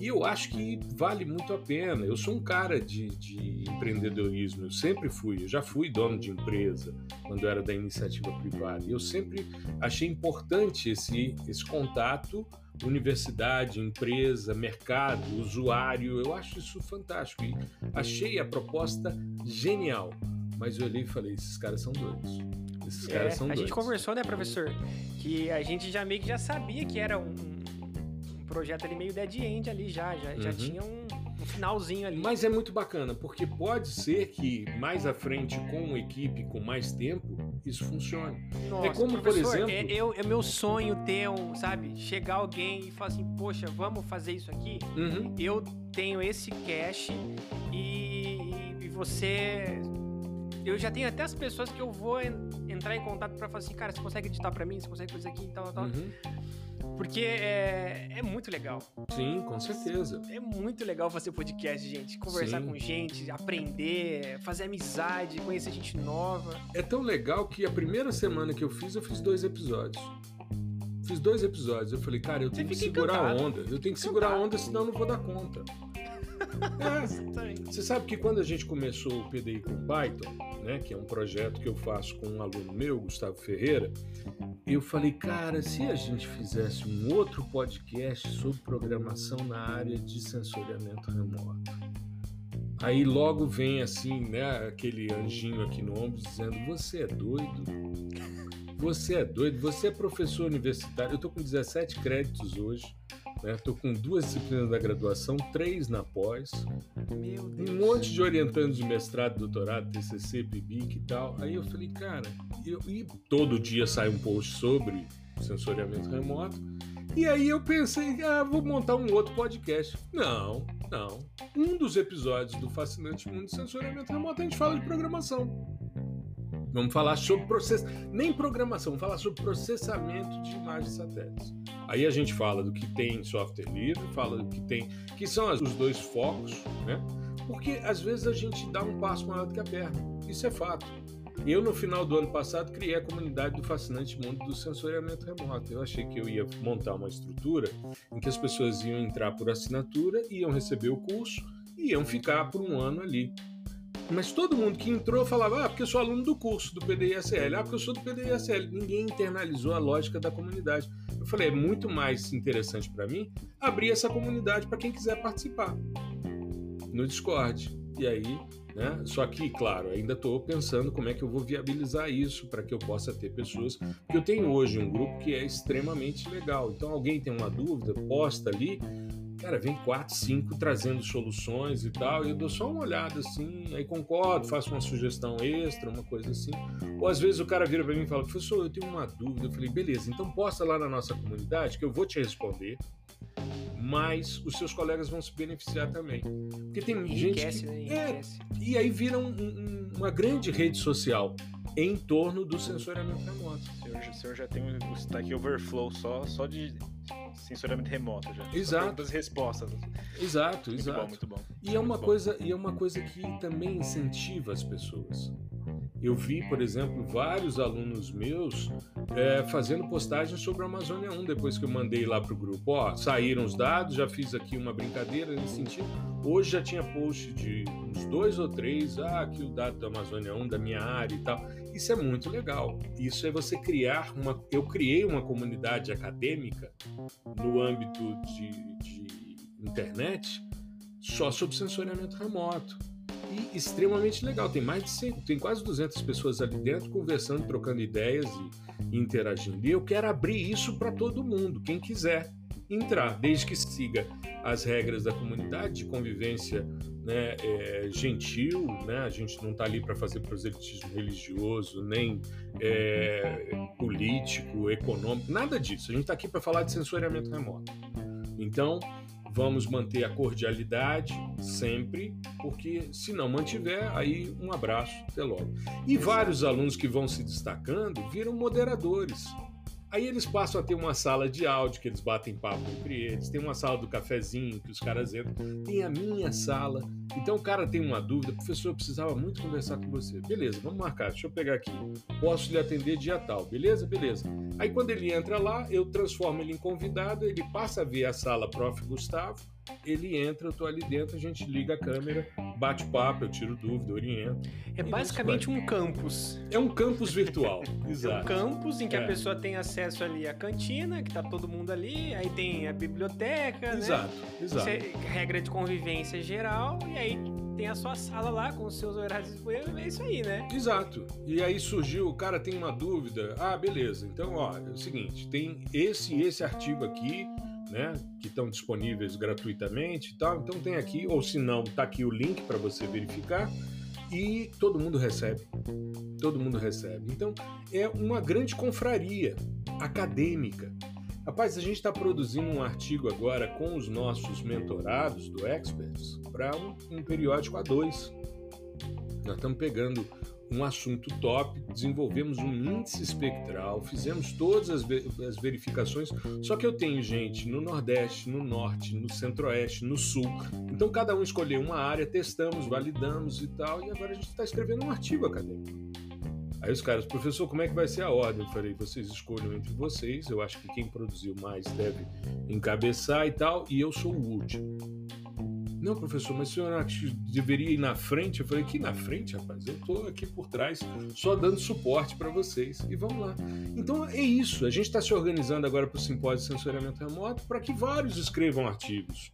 E eu acho que vale muito a pena. Eu sou um cara de, de empreendedorismo, eu sempre fui, eu já fui dono de empresa quando eu era da iniciativa privada. E eu sempre achei importante esse, esse contato universidade, empresa, mercado, usuário. Eu acho isso fantástico e achei a proposta genial. Mas eu olhei e falei: esses caras são doidos. Esses
É,
caras são
a
doidos.
gente conversou, né, professor? Que a gente já meio que já sabia que era um projeto ali meio dead end ali já, já, já
Uhum.
tinha um, um finalzinho ali.
Mas é muito bacana, porque pode ser que mais à frente, com uma equipe com mais tempo, isso funcione.
Nossa,
é como, por
professor,
exemplo-
É, eu, é meu sonho ter um, sabe, chegar alguém e falar assim, poxa, vamos fazer isso aqui?
Uhum.
Eu tenho esse cash e, e você. Eu já tenho até as pessoas que eu vou en- entrar em contato pra falar assim, cara, você consegue editar pra mim? Você consegue fazer aqui e tal, tal, tal.
Uhum.
Porque é, é muito legal.
Sim, com certeza.
É muito legal fazer podcast, gente. Conversar
Sim.
com gente, aprender, fazer amizade, conhecer gente nova.
É tão legal que a primeira semana que eu fiz, eu fiz dois episódios. Fiz dois episódios. Eu falei, cara, eu tenho que segurar a onda. Eu tenho que segurar a onda, senão eu não vou dar conta. Você sabe que quando a gente começou o PDI com Python, né, que é um projeto que eu faço com um aluno meu, Gustavo Ferreira, eu falei, cara, se a gente fizesse um outro podcast sobre programação na área de sensoriamento remoto. Aí logo vem assim, né, aquele anjinho aqui no ombro dizendo: "Você é doido? Você é doido? Você é professor universitário. Eu tô com 17 créditos hoje, né? Tô com duas disciplinas da graduação, três na pós, um monte de orientandos de mestrado, doutorado, TCC, PIBIC e tal. Aí eu falei, cara, eu, e todo dia sai um post sobre sensoriamento remoto. E aí eu pensei, ah, vou montar um outro podcast. Não, não. Um dos episódios do Fascinante Mundo de Sensoriamento Remoto a gente fala de programação. Vamos falar sobre processo, nem programação, vamos falar sobre processamento de imagens satélites. Aí a gente fala do que tem em software livre, fala do que tem, que são os dois focos, né? Porque às vezes a gente dá um passo maior do que a perna. Isso é fato. Eu, no final do ano passado, criei a comunidade do fascinante mundo do sensoriamento remoto. Eu achei que eu ia montar uma estrutura em que as pessoas iam entrar por assinatura, iam receber o curso e iam ficar por um ano ali. Mas todo mundo que entrou falava, ah, porque eu sou aluno do curso do PDISL, ah, porque eu sou do PDISL. Ninguém internalizou a lógica da comunidade. Eu falei, é muito mais interessante para mim abrir essa comunidade para quem quiser participar no Discord. E aí, né? Só que, claro, ainda estou pensando como é que eu vou viabilizar isso para que eu possa ter pessoas. Porque eu tenho hoje um grupo que é extremamente legal. Então, alguém tem uma dúvida, posta ali. Cara, vem quatro, cinco trazendo soluções e tal, e eu dou só uma olhada assim, aí concordo, faço uma sugestão extra, uma coisa assim. Ou às vezes o cara vira para mim e fala, professor, eu tenho uma dúvida. Eu falei, beleza, então posta lá na nossa comunidade que eu vou te responder, mas os seus colegas vão se beneficiar também. Porque tem gente.
Enriquece,
que-
né?
É, e aí vira um- um- uma grande rede social em torno do sensoriamento remoto.
O senhor, já- o senhor já tem um Stack Overflow só, só de sensoriamento remoto já.
Exato.
e respostas.
Exato,
Muito
exato.
bom, muito bom.
E é uma
Bom.
coisa, e é uma coisa que também incentiva as pessoas. Eu vi, por exemplo, vários alunos meus é, fazendo postagens sobre a Amazônia 1 depois que eu mandei lá pro grupo. Ó, saíram os dados, já fiz aqui uma brincadeira nesse sentido. Hoje já tinha post de uns dois ou três, ah, aqui o dado da Amazônia 1, da minha área e tal. Isso é muito legal. Isso é você criar uma. Eu criei uma comunidade acadêmica no âmbito de, de internet só sobre sensoriamento remoto. E extremamente legal. Tem mais de 100, tem quase 200 pessoas ali dentro conversando, trocando ideias e, interagindo. E eu quero abrir isso para todo mundo, quem quiser entrar, desde que siga as regras da comunidade de convivência né, é, gentil, né? A gente não está ali para fazer proselitismo religioso, nem é, político, econômico, nada disso. A gente está aqui para falar de sensoriamento remoto. Então, vamos manter a cordialidade sempre, porque se não mantiver, aí um abraço, até logo. E vários alunos que vão se destacando viram moderadores. Aí eles passam a ter uma sala de áudio que eles batem papo entre eles, tem uma sala do cafezinho que os caras entram, tem a minha sala. Então o cara tem uma dúvida, professor, eu precisava muito conversar com você. Beleza, vamos marcar, deixa eu pegar aqui. Posso lhe atender dia tal, beleza? Beleza. Aí quando ele entra lá, eu transformo ele em convidado, ele passa a ver a sala Prof. Gustavo ele entra, eu tô ali dentro, a gente liga a câmera, bate papo, eu tiro dúvida, oriento.
É basicamente um campus.
É um campus virtual,
exato. É um campus em que é. a pessoa tem acesso ali à cantina, que tá todo mundo ali, aí tem a biblioteca,
exato,
né?
Exato,
Regra de convivência geral, e aí tem a sua sala lá com os seus horários é isso aí, né?
Exato. E aí surgiu, o cara tem uma dúvida, ah, beleza, então, ó, é o seguinte, tem esse e esse artigo aqui, né, que estão disponíveis gratuitamente e tal. Então tem aqui, ou se não, tá aqui o link para você verificar e todo mundo recebe. Todo mundo recebe. Então é uma grande confraria acadêmica. Rapaz, a gente está produzindo um artigo agora com os nossos mentorados do Experts para um, um periódico a dois. Nós estamos pegando um assunto top, desenvolvemos um índice espectral, fizemos todas as, as verificações. Só que eu tenho gente no Nordeste, no Norte, no Centro-Oeste, no Sul. Então cada um escolheu uma área, testamos, validamos e tal, e agora a gente está escrevendo um artigo acadêmico. Aí os caras, professor, como é que vai ser a ordem? Eu falei, vocês escolham entre vocês, eu acho que quem produziu mais deve encabeçar e tal, e eu sou o último. Não, professor, mas o senhor deveria ir na frente? Eu falei, que na frente, rapaz? Eu estou aqui por trás, só dando suporte para vocês. E vamos lá. Então é isso. A gente está se organizando agora para o simpósio de sensoriamento remoto para que vários escrevam artigos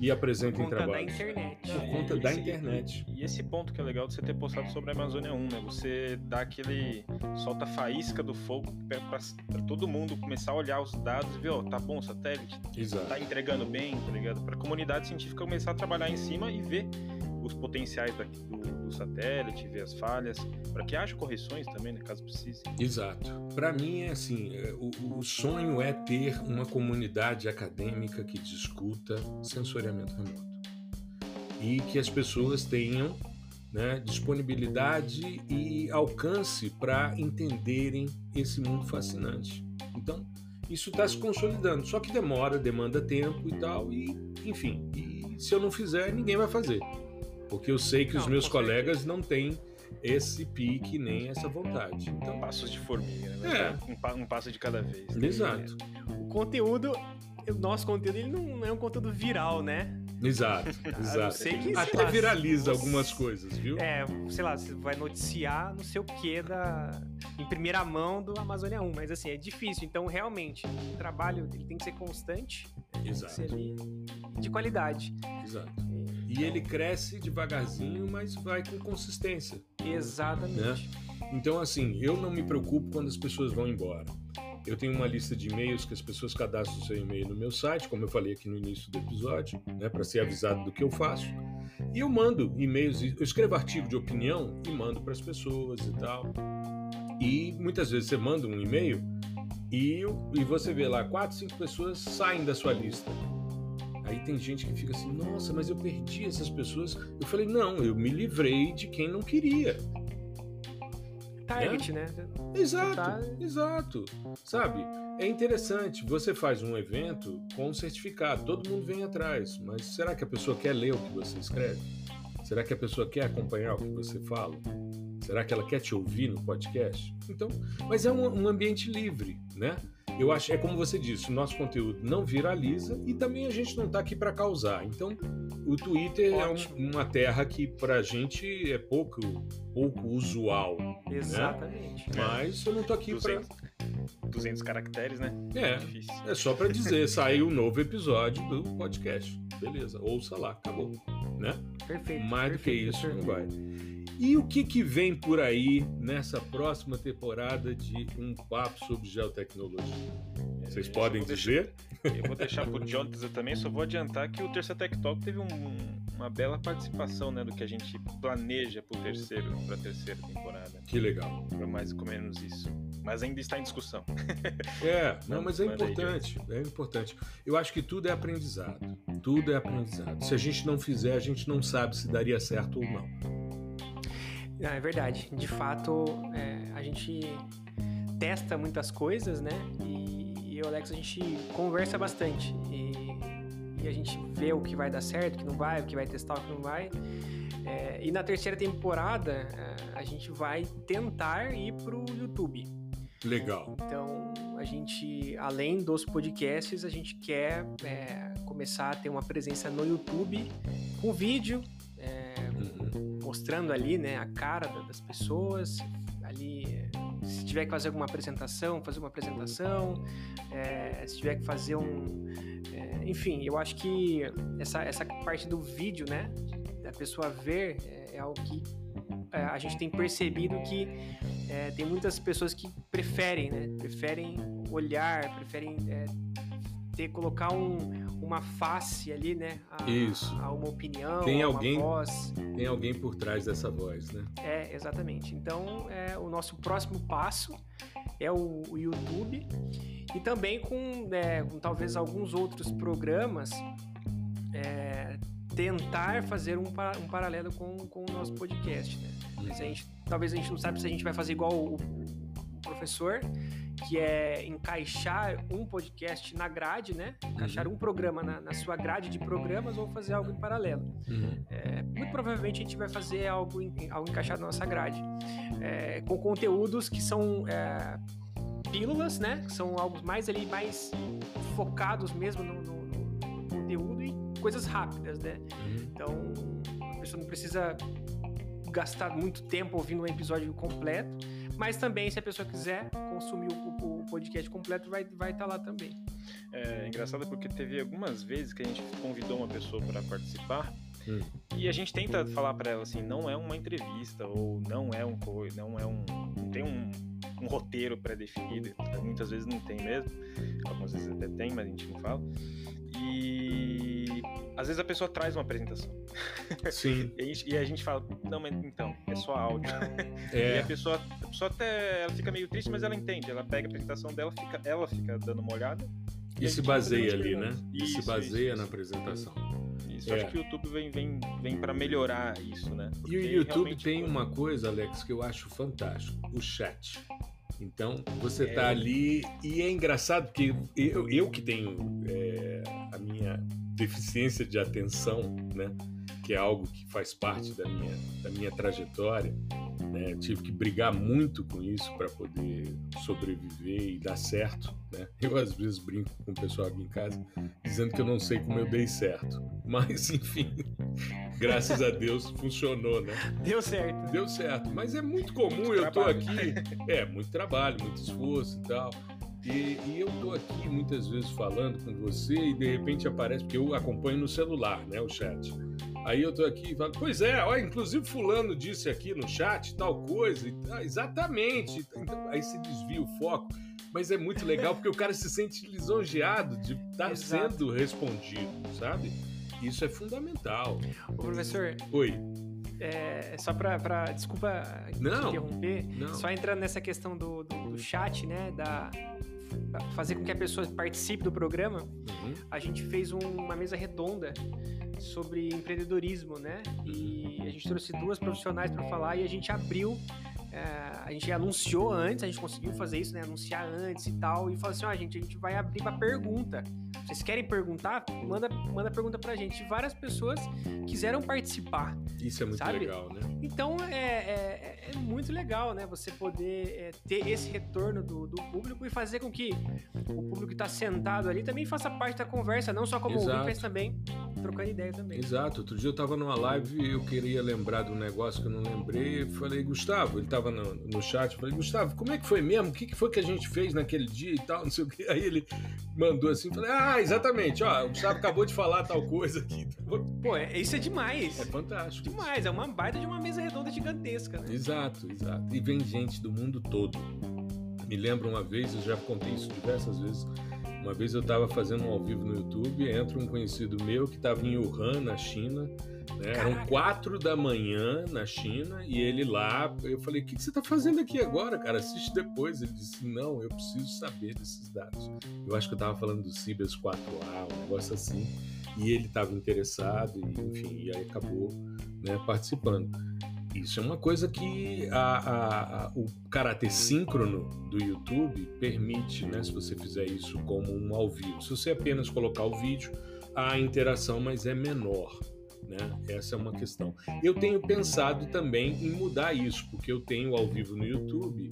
e apresentem trabalhos.
Por conta da internet.
Por conta
e
da
esse,
internet.
E esse ponto que é legal de você ter postado sobre a Amazônia 1, né? Você dá aquele. solta a faísca do fogo para todo mundo começar a olhar os dados e ver, ó, tá bom o satélite?
Exato.
Tá entregando bem, tá ligado? Pra comunidade científica começar a trabalhar em cima e ver os potenciais do, do, satélite, ver as falhas, para que haja correções também, né, caso precise.
Exato. Para mim é assim, é, o, o, sonho é ter uma comunidade acadêmica que discuta sensoriamento remoto e que as pessoas tenham né, disponibilidade e alcance para entenderem esse mundo fascinante. Então, isso está se consolidando, só que demora, demanda tempo e tal, e enfim, e se eu não fizer, ninguém vai fazer. Porque eu sei que não, os meus colegas certeza. não têm esse pique nem essa vontade.
Então, passos de formiga, né? É. Um, um, passo de cada vez.
Né? Exato.
O conteúdo, o nosso conteúdo, ele não é um conteúdo viral, né?
Exato, exato. Sei que, Até lá, viraliza você, algumas coisas, viu?
É, sei lá, você vai noticiar não sei o que da em primeira mão do Amazônia 1, mas assim, é difícil. Então, realmente, o trabalho ele tem que ser constante,
Exato.
Ser de qualidade.
Exato. E ele cresce devagarzinho, mas vai com consistência.
Exatamente. Né?
Então, assim, eu não me preocupo quando as pessoas vão embora. Eu tenho uma lista de e-mails que as pessoas cadastram seu e-mail no meu site, como eu falei aqui no início do episódio, né, para ser avisado do que eu faço. E eu mando e-mails, eu escrevo artigo de opinião e mando para as pessoas e tal. E muitas vezes você manda um e-mail e, e você vê lá quatro, cinco pessoas saem da sua lista. Aí tem gente que fica assim, nossa, mas eu perdi essas pessoas. Eu falei, não, eu me livrei de quem não queria.
Target, né?
né? Exato, tá... exato. Sabe? É interessante, você faz um evento com um certificado, todo mundo vem atrás, mas será que a pessoa quer ler o que você escreve? Será que a pessoa quer acompanhar o que você fala? Será que ela quer te ouvir no podcast? Então, mas é um, um ambiente livre, né? Eu acho é como você disse, o nosso conteúdo não viraliza e também a gente não está aqui para causar. Então, o Twitter Ótimo. é um, uma terra que para a gente é pouco, pouco usual. Né?
Exatamente.
Né? Mas eu não estou aqui para
200 caracteres, né?
É,
Difícil.
é só para dizer, saiu um novo episódio do podcast. Beleza, ouça lá, acabou, né?
Perfeito.
Mais do que
perfeito,
isso não
professor.
vai. E o que que vem por aí nessa próxima temporada de Um Papo sobre Geotecnologia? Vocês
É,
podem
eu
dizer?
Deixar, eu vou deixar pro Jonathan eu também, só vou adiantar que o Terceiro Tech Talk teve um- uma bela participação, né, do que a gente planeja pro terceiro, pra terceira temporada.
Que legal.
Foi mais ou menos isso. Mas ainda está em discussão.
É, não, mas é importante, é importante. Eu acho que tudo é aprendizado. Tudo é aprendizado. Se a gente não fizer, a gente não sabe se daria certo ou não.
Não, é verdade. De fato, é, a gente testa muitas coisas, né? E, e eu e o Alex, a gente conversa bastante. E, e a gente vê o que vai dar certo, o que não vai, o que vai testar, o que não vai. É, e na terceira temporada, é, a gente vai tentar ir pro YouTube.
Legal.
Então, a gente, além dos podcasts, a gente quer é, começar a ter uma presença no YouTube com vídeo, é,
Uhum.
mostrando ali né, a cara da- das pessoas. Ali, se tiver que fazer alguma apresentação, fazer uma apresentação. é, se tiver que fazer um. é, enfim, eu acho que essa, essa parte do vídeo, né? Da pessoa ver, é, é algo que é, a gente tem percebido que é, tem muitas pessoas que preferem, né? Preferem olhar, preferem é, ter, colocar um, uma face ali, né? A,
Isso.
A uma opinião,
Tem
a
alguém-
uma voz.
Tem alguém por trás dessa voz, né?
É, exatamente. Então, é, o nosso próximo passo é o, o YouTube e também com, é, com talvez alguns outros programas é, tentar fazer um, um paralelo com, com o nosso podcast, né? Mas a gente, talvez a gente não sabe se a gente vai fazer igual o, o professor, que é encaixar um podcast na grade, né? Encaixar um programa na, na sua grade de programas ou fazer algo em paralelo.
Uhum.
É, muito provavelmente a gente vai fazer algo, em- algo encaixado na nossa grade. É, com conteúdos que são é, pílulas, né? Que são algo mais ali, mais focados mesmo no, no- coisas rápidas, né?
Uhum.
Então, a pessoa não precisa gastar muito tempo ouvindo um episódio completo, mas também, se a pessoa quiser consumir o, o- podcast completo, vai estar vai tá lá também.
É engraçado porque teve algumas vezes que a gente convidou uma pessoa para participar
Hum.
e a gente tenta falar para ela assim, não é uma entrevista ou não é um não é um não tem um, um roteiro pré-definido, muitas vezes não tem mesmo, algumas vezes até tem, mas a gente não fala. E às vezes a pessoa traz uma apresentação
Sim,
e a gente, e fala, não, mas então, é só áudio. E
é.
a pessoa, a pessoa até ela fica meio triste, mas ela entende. Ela pega a apresentação dela, fica, ela fica dando uma olhada.
E
a
se baseia ali, né? E se
Isso,
baseia
isso,
na
isso.
apresentação.
Isso,
É.
acho que o YouTube vem, vem, vem para melhorar isso, né?
E
Porque
o YouTube tem uma coisa, Alex, que eu acho fantástico: o chat. Então, você
É.
tá ali e é engraçado porque eu, eu que tenho é, a minha deficiência de atenção, né? Que é algo que faz parte da minha, da minha trajetória, né? Tive que brigar muito com isso para poder sobreviver e dar certo, né? Eu às vezes brinco com o pessoal aqui em casa dizendo que eu não sei como eu dei certo, mas enfim, graças a Deus funcionou, né?
Deu certo.
Deu certo, mas é muito comum,
Muito
eu
trabalho.
aqui, é, muito trabalho, muito esforço e tal. E, e eu tô aqui muitas vezes falando com você e de repente aparece, porque eu acompanho no celular, né, o chat. Aí eu tô aqui e falo, pois é, ó, inclusive fulano disse aqui no chat tal coisa, tal, exatamente. Então, aí se desvia o foco. Mas é muito legal porque o cara se sente lisonjeado de estar
Exato.
sendo respondido, sabe? Isso é fundamental.
Ô, professor,
Oi.
é, só pra, pra- Desculpa
Não.
interromper.
Não.
Só entrando nessa questão do, do, do chat, né? Da, fazer com que a pessoa participe do programa,
Uhum.
a gente fez um- uma mesa redonda sobre empreendedorismo, né? E a gente trouxe duas profissionais para falar e a gente abriu. É, a gente anunciou antes, a gente conseguiu fazer isso, né? Anunciar antes e tal. E falou assim: ó, gente, a gente vai abrir para pergunta. Vocês querem perguntar? Manda, manda pergunta pra gente. E várias pessoas quiseram participar.
Isso é muito
Sabe?
legal, né?
Então é, é- é muito legal, né? Você poder é, ter esse retorno do, do público e fazer com que o público que está sentado ali também faça parte da conversa, não só como ouvinte, mas também trocando ideia também.
Exato. Outro dia eu estava numa live e eu queria lembrar de um negócio que eu não lembrei. Eu falei, Gustavo, ele estava no, no chat. Eu falei, Gustavo, como é que foi mesmo? O que, que foi que a gente fez naquele dia e tal? Não sei o que. Aí ele mandou assim, falei, ah, exatamente. Ó, o Gustavo acabou de falar tal coisa aqui.
Pô, é, isso é demais.
É fantástico.
Demais. É uma baita de uma mesa redonda gigantesca, né?
Exato, exato. E vem gente do mundo todo. Me lembro uma vez, eu já contei isso diversas vezes uma vez eu estava fazendo um ao vivo no YouTube, entra um conhecido meu que estava em Wuhan, na China. Né? Eram quatro da manhã na China e ele lá. Eu falei: O que, você está fazendo aqui agora, cara? Assiste depois. Ele disse: Não, eu preciso saber desses dados. Eu acho que eu estava falando do Cibers 4A, um negócio assim. E ele estava interessado, e, enfim, e aí acabou né, participando. Isso é uma coisa que a, a, a, o caráter síncrono do YouTube permite, né? Se você fizer isso como um ao vivo. Se você apenas colocar o vídeo, a interação mas é menor. Né? Essa é uma questão. Eu tenho pensado também em mudar isso, porque eu tenho ao vivo no YouTube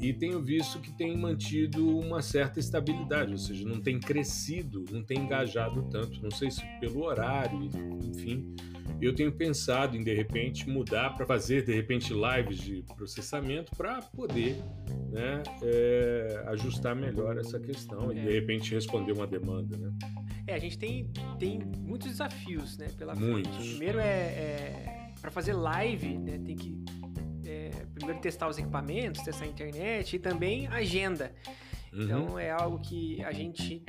e tenho visto que tem mantido uma certa estabilidade, ou seja, não tem crescido, não tem engajado tanto. Não sei se pelo horário, enfim eu tenho pensado em de repente mudar para fazer de repente lives de processamento para poder né, é, ajustar melhor essa questão é. e de repente responder uma demanda, né?
É, a gente tem, tem muitos desafios, né, pela
muitos.
frente. Primeiro é, é para fazer live, né, tem que é, primeiro testar os equipamentos, testar a internet e também agenda. Uhum. Então é algo que a gente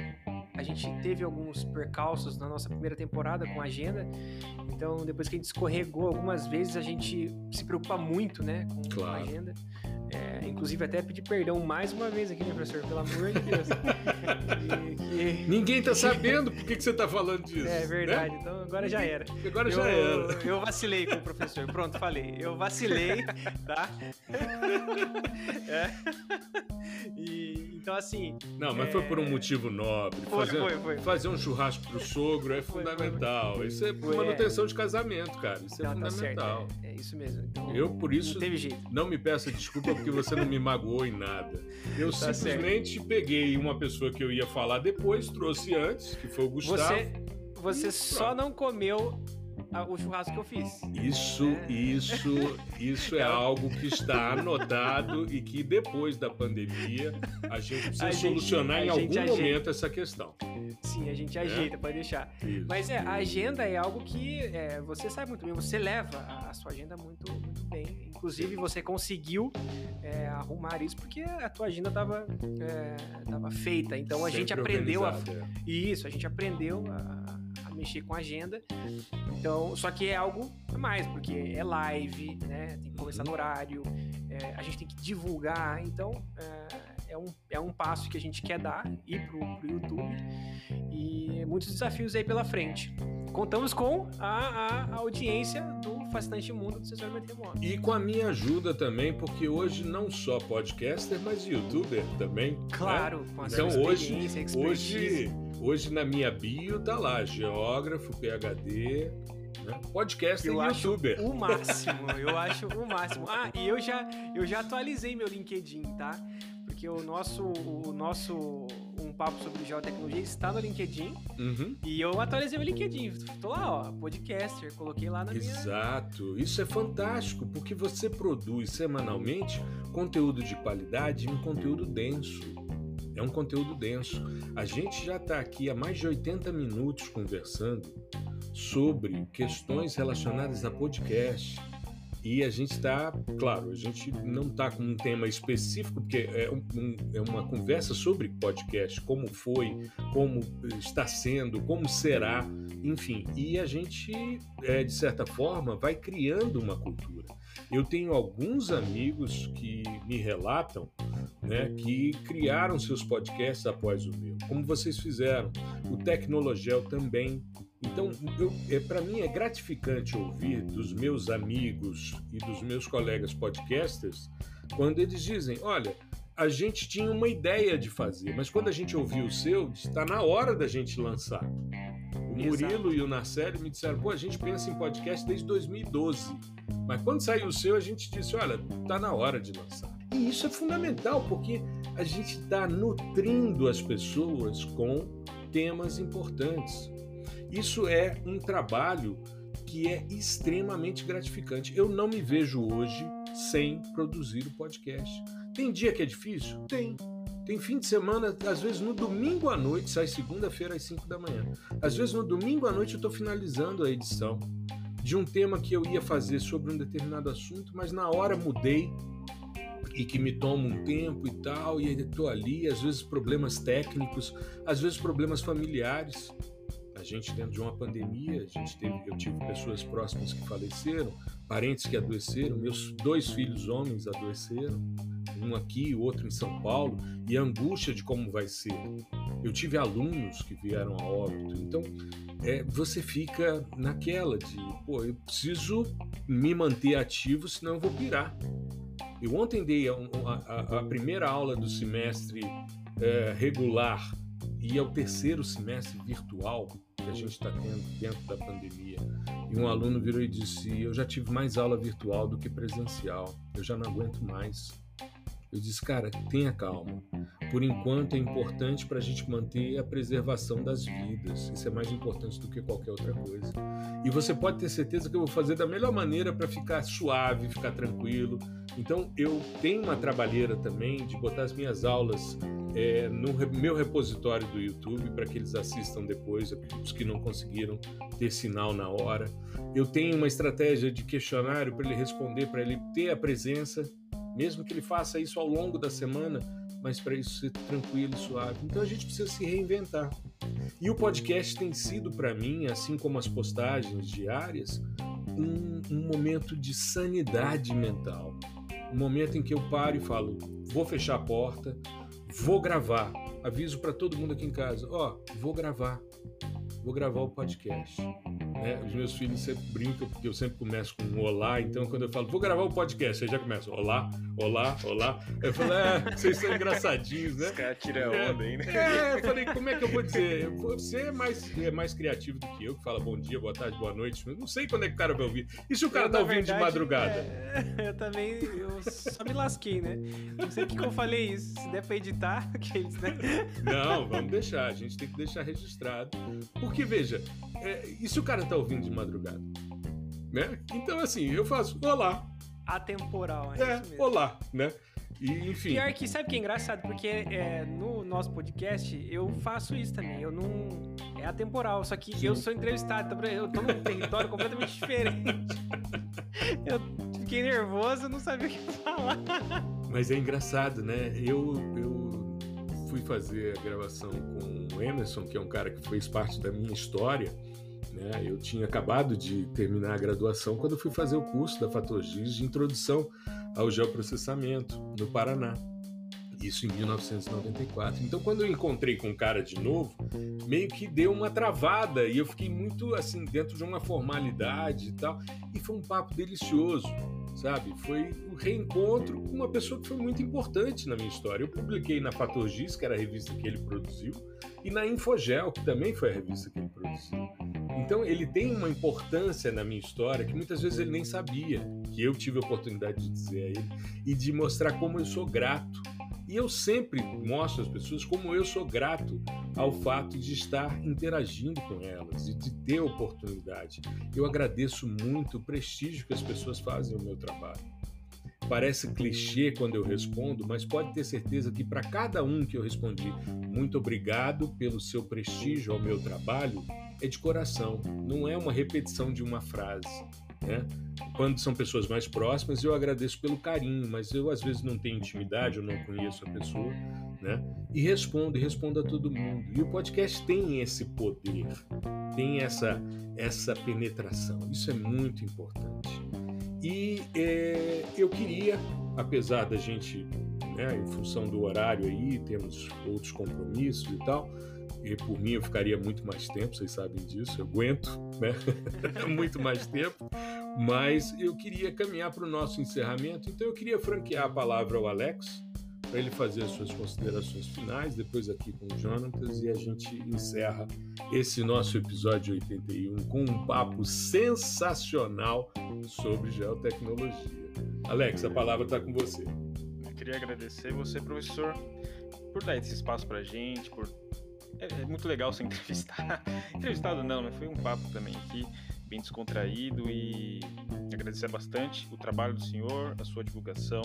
a gente teve alguns percalços na nossa primeira temporada com a agenda. Então, depois que a gente escorregou algumas vezes, a gente se preocupa muito, né, com, claro. a agenda. É, inclusive, até pedir perdão mais uma vez aqui, né, professor? Pelo amor de Deus.
Ninguém tá sabendo por que, que você tá falando disso.
É verdade, né? então agora já era.
Agora eu, já era.
Eu vacilei com o professor. Pronto, falei. Eu vacilei, tá? é. E, então, assim.
Não, mas é... foi por um motivo nobre.
Foi, fazer, foi, foi.
fazer um churrasco pro sogro é foi, fundamental. Isso é manutenção de casamento, cara. Isso é tá fundamental.
Tá é, é, isso mesmo. Então,
eu, por isso,
não,
não me peça desculpa porque você não me magoou em nada. Eu tá simplesmente certo. peguei uma pessoa que eu ia falar depois, trouxe antes, que foi o Gustavo.
Você, você só não comeu o churrasco que eu fiz.
Isso, é. isso, isso é algo que está anotado e que depois da pandemia a gente precisa a solucionar gente, em algum ajeita. momento essa questão.
Sim, a gente é? ajeita, pode deixar. Isso. Mas é, a agenda é algo que é, você sabe muito bem, você leva a, sua agenda muito, muito bem. Inclusive, você conseguiu é, arrumar isso porque a tua agenda estava é, feita. Então a gente aprendeu a. É. Isso, a gente aprendeu a mexer com a agenda. Então, só que é algo a mais, porque é live, né? Tem que começar no horário, é, a gente tem que divulgar. Então, é, é, um, é um passo que a gente quer dar, ir pro, pro YouTube. E muitos desafios aí pela frente. Contamos com a, a audiência do fascinante mundo do censuramento remoto.
E com a minha ajuda também, porque hoje não só podcaster, mas youtuber também. Né?
Claro,
né?
com a
então, sua hoje, hoje Hoje na minha bio tá lá, geógrafo, PhD, né? podcast eu e youtuber.
o máximo, eu acho o máximo. Ah, e eu já, eu já atualizei meu LinkedIn, tá? Porque o nosso, o nosso um papo sobre geotecnologia está no LinkedIn. Uhum. E eu atualizei o LinkedIn. Tô lá, ó, podcaster, coloquei lá na
Exato.
minha...
Exato. Isso é fantástico, porque você produz semanalmente conteúdo de qualidade e um conteúdo denso. É um conteúdo denso. A gente já está aqui há mais de 80 minutos conversando sobre questões relacionadas a podcast. E a gente está, claro, a gente não está com um tema específico, porque é, um, é, uma conversa sobre podcast, como foi, como está sendo, como será, enfim. E a gente, é, de certa forma, vai criando uma cultura. Eu tenho alguns amigos que me relatam né, que criaram seus podcasts após o meu, como vocês fizeram. O Tecnologel também. Então, é, para mim é gratificante ouvir dos meus amigos e dos meus colegas podcasters quando eles dizem: olha, a gente tinha uma ideia de fazer, mas quando a gente ouviu o seu, está na hora da gente lançar. O Murilo Exato. e o Narcélio me disseram: pô, a gente pensa em podcast desde 2012. Mas quando saiu o seu, a gente disse: olha, está na hora de lançar. E isso é fundamental, porque a gente está nutrindo as pessoas com temas importantes. Isso é um trabalho que é extremamente gratificante. Eu não me vejo hoje sem produzir o podcast. Tem dia que é difícil? Tem. Tem fim de semana, às vezes no domingo à noite, sai segunda-feira às 5 da manhã. Às vezes no domingo à noite eu estou finalizando a edição de um tema que eu ia fazer sobre um determinado assunto, mas na hora mudei e que me toma um tempo e tal, e estou ali, às vezes problemas técnicos, às vezes problemas familiares. A gente dentro de uma pandemia, a gente teve, eu tive pessoas próximas que faleceram, parentes que adoeceram, meus dois filhos homens adoeceram, um aqui, outro em São Paulo, e a angústia de como vai ser. Eu tive alunos que vieram a óbito, então é, você fica naquela de, pô, eu preciso me manter ativo, senão eu vou pirar. Eu ontem dei a, a, a primeira aula do semestre é, regular e ao terceiro semestre virtual que a gente está tendo dentro da pandemia. E um aluno virou e disse: Eu já tive mais aula virtual do que presencial, eu já não aguento mais. Eu disse, cara, tenha calma. Por enquanto é importante para a gente manter a preservação das vidas. Isso é mais importante do que qualquer outra coisa. E você pode ter certeza que eu vou fazer da melhor maneira para ficar suave, ficar tranquilo. Então eu tenho uma trabalheira também de botar as minhas aulas é, no meu repositório do YouTube para que eles assistam depois, os que não conseguiram ter sinal na hora. Eu tenho uma estratégia de questionário para ele responder, para ele ter a presença, mesmo que ele faça isso ao longo da semana, mas para isso ser tranquilo e suave. Então a gente precisa se reinventar. E o podcast tem sido para mim, assim como as postagens diárias, um, um momento de sanidade mental. Um momento em que eu paro e falo: vou fechar a porta, vou gravar. Aviso para todo mundo aqui em casa: ó, oh, vou gravar. Vou gravar o podcast. Né? Os meus filhos sempre brincam, porque eu sempre começo com um olá, então quando eu falo, vou gravar o podcast, aí já começa, olá, olá, olá. Eu falo, é, vocês são engraçadinhos, né? Os
caras tiram é, onda aí, né?
É, eu falei, como é que eu vou dizer? Você é mais, é mais criativo do que eu, que fala bom dia, boa tarde, boa noite. Eu não sei quando é que o cara vai ouvir. E se o cara eu, tá ouvindo verdade, de madrugada?
É, eu também, eu só me lasquei, né? Não sei o que eu falei isso. Se der pra editar, aqueles, né?
Não, vamos deixar. A gente tem que deixar registrado. Porque, veja, é, e se o cara tá ouvindo de madrugada? Né? Então, assim, eu faço olá.
Atemporal,
é, é olá, né? E, enfim.
Pior que, sabe o que é engraçado? Porque é, no nosso podcast eu faço isso também. Eu não. É atemporal, só que Sim. eu sou entrevistado, então eu tô num território completamente diferente. eu fiquei nervoso, não sabia o que falar.
Mas é engraçado, né? Eu, eu fui fazer a gravação com o Emerson, que é um cara que fez parte da minha história. Né? Eu tinha acabado de terminar a graduação quando fui fazer o curso da Fatogis de introdução ao geoprocessamento no Paraná. Isso em 1994. Então, quando eu encontrei com o cara de novo, meio que deu uma travada e eu fiquei muito assim dentro de uma formalidade e tal. E foi um papo delicioso, sabe? Foi um reencontro com uma pessoa que foi muito importante na minha história. Eu publiquei na Patogis, que era a revista que ele produziu, e na Infogel, que também foi a revista que ele produziu. Então ele tem uma importância na minha história que muitas vezes ele nem sabia, que eu tive a oportunidade de dizer a ele e de mostrar como eu sou grato. E eu sempre mostro às pessoas como eu sou grato ao fato de estar interagindo com elas e de ter oportunidade. Eu agradeço muito o prestígio que as pessoas fazem ao meu trabalho. Parece clichê quando eu respondo, mas pode ter certeza que para cada um que eu respondi, muito obrigado pelo seu prestígio ao meu trabalho, é de coração, não é uma repetição de uma frase. Né? Quando são pessoas mais próximas, eu agradeço pelo carinho, mas eu às vezes não tenho intimidade, eu não conheço a pessoa, né? E respondo, e respondo a todo mundo. E o podcast tem esse poder, tem essa, essa penetração. Isso é muito importante. E é, eu queria, apesar da gente, né, em função do horário aí, temos outros compromissos e tal, e por mim eu ficaria muito mais tempo, vocês sabem disso, eu aguento né? muito mais tempo, mas eu queria caminhar para o nosso encerramento, então eu queria franquear a palavra ao Alex para ele fazer as suas considerações finais, depois aqui com o Jonatas, e a gente encerra esse nosso episódio 81 com um papo sensacional sobre geotecnologia. Alex, a palavra está com você.
Eu queria agradecer você, professor, por dar esse espaço para a gente, por é, é muito legal ser entrevistar. Entrevistado não, né? Foi um papo também aqui, bem descontraído e agradecer bastante o trabalho do senhor, a sua divulgação.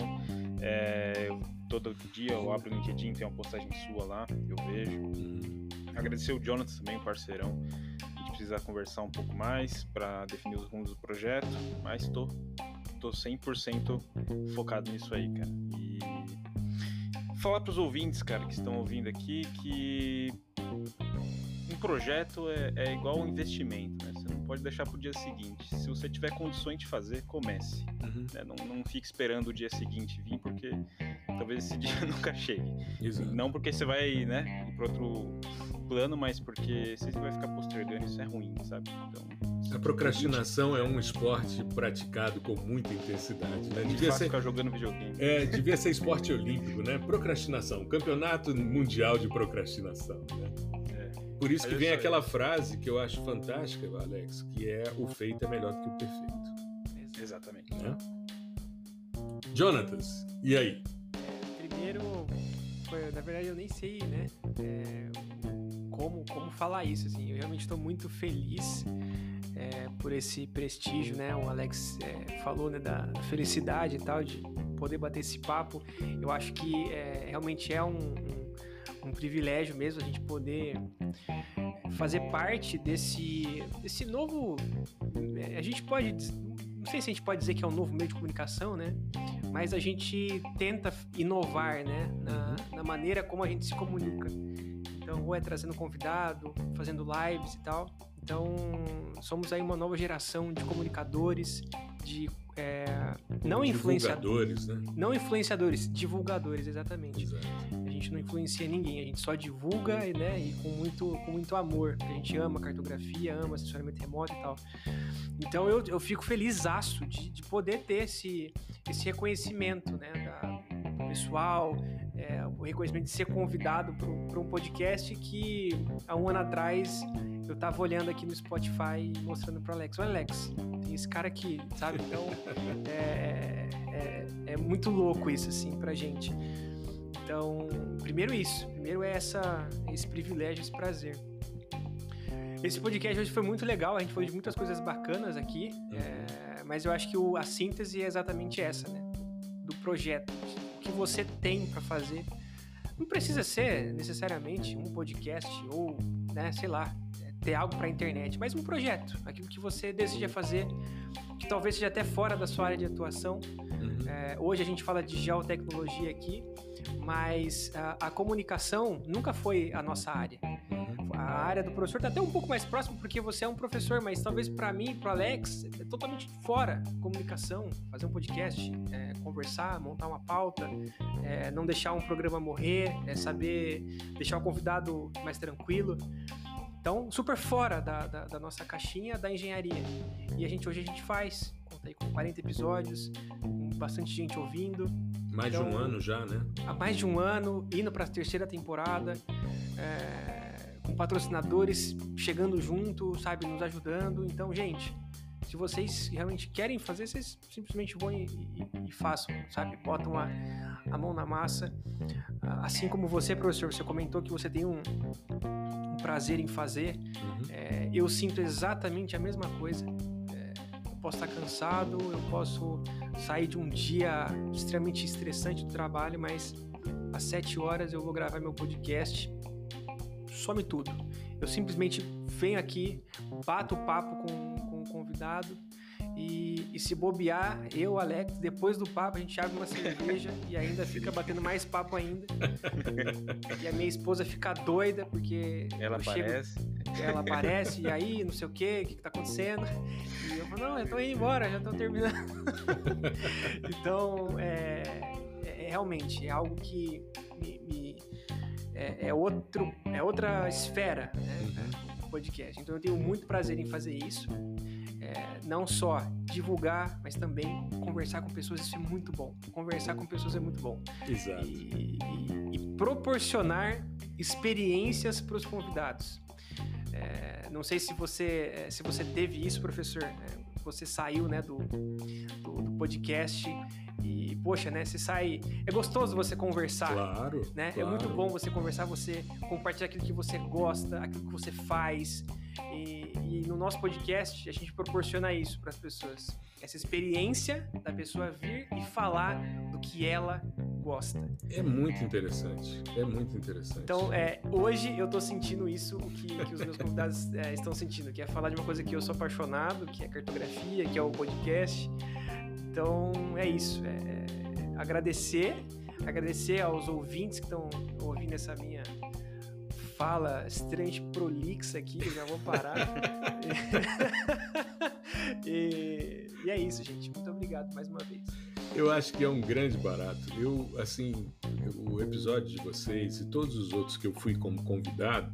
É, todo dia eu abro o LinkedIn, tem uma postagem sua lá, eu vejo. Agradecer o Jonathan também, parceirão. A gente precisa conversar um pouco mais para definir os rumos do projeto, mas estou tô, tô 100% focado nisso aí, cara. E falar para os ouvintes, cara, que estão ouvindo aqui, que um projeto é, é igual um investimento, né? Você não pode deixar para o dia seguinte. Se você tiver condições de fazer, comece. Uhum. Né? Não, não fique esperando o dia seguinte vir, porque talvez esse dia nunca chegue. Exato. Não porque você vai né, ir para outro plano, mas porque se você vai ficar postergando, isso é ruim, sabe? Então,
a procrastinação é um esporte praticado com muita intensidade, né?
Devia ser ficar jogando videogame.
É, devia ser esporte olímpico, né? Procrastinação, campeonato mundial de procrastinação, né? É. Por isso que vem aquela frase que eu acho fantástica, Alex, que é o feito é melhor do que o perfeito.
Exatamente.
Né? Jonatas, e aí?
Primeiro, na verdade eu nem sei, né? É, como, como falar isso, assim. Eu realmente estou muito feliz é, por esse prestígio, né? O Alex é, falou né, da felicidade e tal, de poder bater esse papo. Eu acho que é, realmente é um, um, um, privilégio mesmo a gente poder fazer parte desse, desse novo. É, a gente pode. Não sei se a gente pode dizer que é um novo meio de comunicação, né? Mas a gente tenta inovar, né? Na, na maneira como a gente se comunica. Então, ou é trazendo convidado, fazendo lives e tal. Então, somos aí uma nova geração de comunicadores, de é, não influenciadores, né? não influenciadores, divulgadores, exatamente. Exato. A gente não influencia ninguém, a gente só divulga, né? E com muito, com muito amor. A gente ama cartografia, ama assessoramento remoto e tal. Então, eu, eu fico feliz de, de poder ter esse, esse reconhecimento, né? Da, do pessoal, é, o reconhecimento de ser convidado para um podcast que há um ano atrás eu tava olhando aqui no Spotify e mostrando pro Alex, olha Alex, tem esse cara aqui, sabe? Então é, é, é, muito louco isso, assim, pra gente. Então, primeiro isso, primeiro é essa, esse privilégio, esse prazer. Esse podcast hoje foi muito legal, a gente falou de muitas coisas bacanas aqui, é, mas eu acho que o, a síntese é exatamente essa, né? Do projeto, o que você tem para fazer. Não precisa ser necessariamente um podcast ou, né, sei lá, ter algo para a internet, mas um projeto, aquilo que você deseja fazer, que talvez seja até fora da sua área de atuação. Uhum. É, hoje a gente fala de geotecnologia aqui, mas a, a, comunicação nunca foi a nossa área. Uhum. A área do professor está até um pouco mais próximo porque você é um professor, mas talvez para mim, para Alex, é totalmente fora comunicação, fazer um podcast, é, conversar, montar uma pauta, é, não deixar um programa morrer, é saber deixar o convidado mais tranquilo. Então, super fora da, da, da, nossa caixinha da engenharia. E a gente hoje a gente faz, conta aí com 40 episódios, com bastante gente ouvindo.
Mais então, de um ano já, né?
Há mais de um ano, indo para a terceira temporada, é, com patrocinadores chegando junto, sabe, nos ajudando. Então, gente, se vocês realmente querem fazer, vocês simplesmente vão e, e, e façam, sabe? Botam a, a mão na massa. Assim como você, professor, você comentou que você tem um, um prazer em fazer. Uhum. É, eu sinto exatamente a mesma coisa. É, eu posso estar cansado, eu posso sair de um dia extremamente estressante do trabalho, mas às sete horas eu vou gravar meu podcast. Some tudo. Eu simplesmente venho aqui, bato o papo com, convidado e, e, se bobear, eu, Alex, depois do papo, a gente abre uma cerveja e ainda fica batendo mais papo ainda. e a minha esposa fica doida porque.
Ela aparece.
Chego, ela aparece, e aí, não sei o quê, o que, que tá acontecendo? E eu falo, não, eu tô indo embora, já tô terminando. então, é, é, realmente, é algo que me, me é, é, outro, é outra esfera, né? Uhum. Podcast. Então eu tenho muito prazer em fazer isso é, não só divulgar, mas também conversar com pessoas, isso é muito bom. Conversar com pessoas é muito bom.
Exato.
E, e, e proporcionar experiências para os convidados. É, não sei se você, é, se você teve isso, professor. É, você saiu né, do, do, do podcast e poxa, né? Você sai. É gostoso você conversar.
Claro.
Né?
Claro.
É muito bom você conversar, você compartilhar aquilo que você gosta, aquilo que você faz. E, e no nosso podcast a gente proporciona isso para as pessoas. Essa experiência da pessoa vir e falar do que ela gosta.
É muito interessante. É muito interessante.
Então, é, hoje eu tô sentindo isso, o que, que os meus convidados é, estão sentindo, que é falar de uma coisa que eu sou apaixonado, que é cartografia, que é o podcast. Então, é isso. É, é agradecer, agradecer aos ouvintes que estão ouvindo essa minha fala extremamente prolixa aqui, eu já vou parar. e, e é isso, gente. Muito obrigado mais uma vez.
Eu acho que é um grande barato. Eu, assim, o episódio de vocês e todos os outros que eu fui como convidado,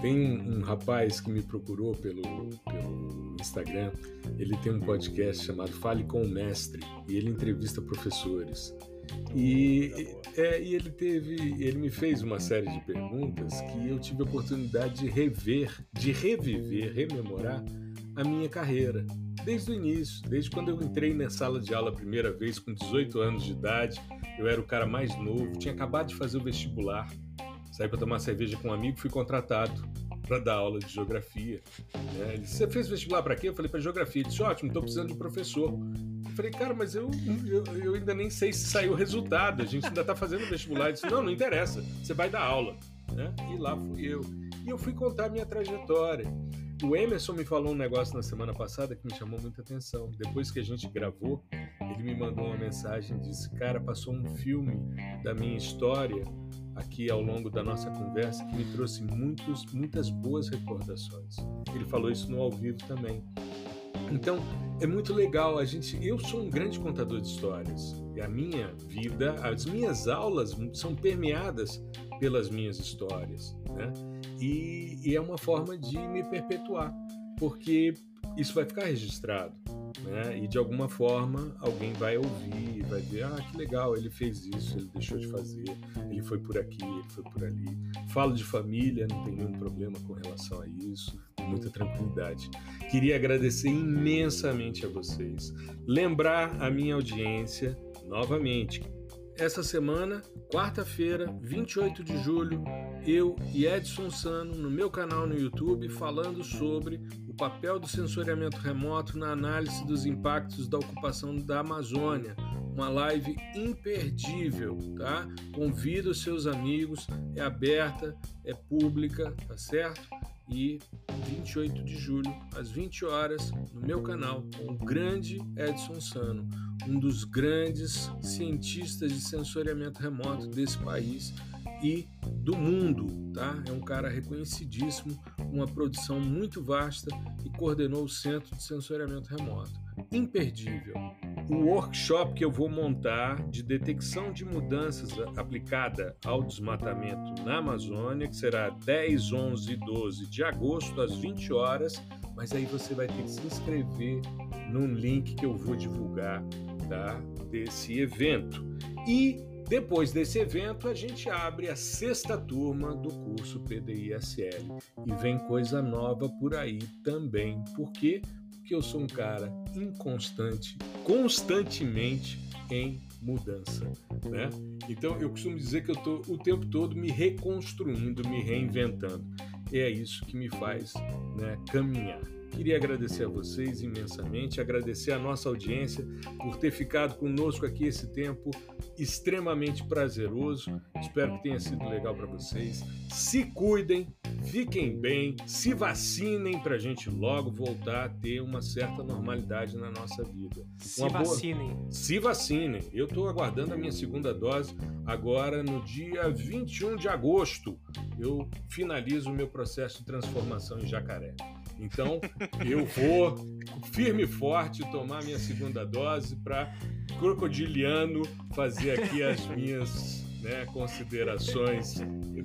tem um, rapaz que me procurou pelo, pelo Instagram. Ele tem um podcast chamado Fale com o Mestre e ele entrevista professores. E, é, e ele teve, ele me fez uma série de perguntas que eu tive a oportunidade de rever, de reviver, rememorar a minha carreira desde o início, desde quando eu entrei na sala de aula a primeira vez com 18 anos de idade. Eu era o cara mais novo, tinha acabado de fazer o vestibular, saí para tomar cerveja com um amigo, fui contratado para dar aula de geografia. Né? Ele você fez vestibular para quê? Eu falei para geografia. Ele disse, ótimo, estou precisando de professor. Eu falei, cara, mas eu, eu, eu, ainda nem sei se saiu o resultado, a gente ainda está fazendo vestibular. Ele disse, não, não interessa, você vai dar aula. Né? E lá fui eu. E eu fui contar a minha trajetória. O Emerson me falou um negócio na semana passada que me chamou muita atenção. Depois que a gente gravou, ele me mandou uma mensagem e disse: Cara, passou um filme da minha história aqui ao longo da nossa conversa que me trouxe muitos, muitas boas recordações. Ele falou isso no ao vivo também. Então, é muito legal a gente. Eu sou um grande contador de histórias. E a minha vida, as minhas aulas são permeadas pelas minhas histórias, né? E, e é uma forma de me perpetuar, porque isso vai ficar registrado. Né? E de alguma forma alguém vai ouvir vai ver, ah, que legal, ele fez isso, ele deixou de fazer, ele foi por aqui, ele foi por ali. Falo de família, não tem nenhum problema com relação a isso, com muita tranquilidade. Queria agradecer imensamente a vocês. Lembrar a minha audiência novamente essa semana, quarta-feira, 28 de julho, eu e Edson Sano no meu canal no YouTube falando sobre o papel do sensoriamento remoto na análise dos impactos da ocupação da Amazônia. Uma live imperdível, tá? Convido os seus amigos, é aberta, é pública, tá certo? E 28 de julho, às 20 horas, no meu canal, o grande Edson Sano um dos grandes cientistas de sensoriamento remoto desse país e do mundo, tá? É um cara reconhecidíssimo, uma produção muito vasta e coordenou o Centro de Sensoriamento Remoto. Imperdível. O workshop que eu vou montar de detecção de mudanças aplicada ao desmatamento na Amazônia, que será 10, 11 e 12 de agosto às 20 horas, mas aí você vai ter que se inscrever num link que eu vou divulgar tá? desse evento. E depois desse evento, a gente abre a sexta turma do curso PDISL. E vem coisa nova por aí também. Por Porque eu sou um cara inconstante, constantemente em mudança, né? Então eu costumo dizer que eu estou o tempo todo me reconstruindo, me reinventando. E é isso que me faz né, caminhar. Queria agradecer a vocês imensamente, agradecer a nossa audiência por ter ficado conosco aqui esse tempo extremamente prazeroso. Espero que tenha sido legal para vocês. Se cuidem, fiquem bem, se vacinem para a gente logo voltar a ter uma certa normalidade na nossa vida.
Se uma vacinem.
Boa... Se vacinem. Eu estou aguardando a minha segunda dose agora no dia 21 de agosto. Eu finalizo o meu processo de transformação em jacaré. Então, eu vou firme e forte tomar minha segunda dose para crocodiliano fazer aqui as minhas né, considerações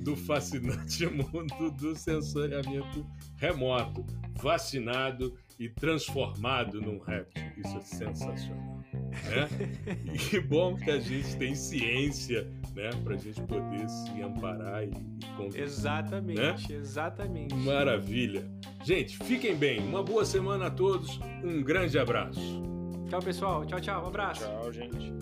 do fascinante mundo do sensoriamento remoto, vacinado e transformado num réptil. Isso é sensacional. Né? E que bom que a gente tem ciência né, para a gente poder se amparar e, e conduzir.
Exatamente,
né?
exatamente.
Maravilha. Gente, fiquem bem. Uma boa semana a todos. Um grande abraço.
Tchau, pessoal. Tchau, tchau. Um abraço.
Tchau, gente.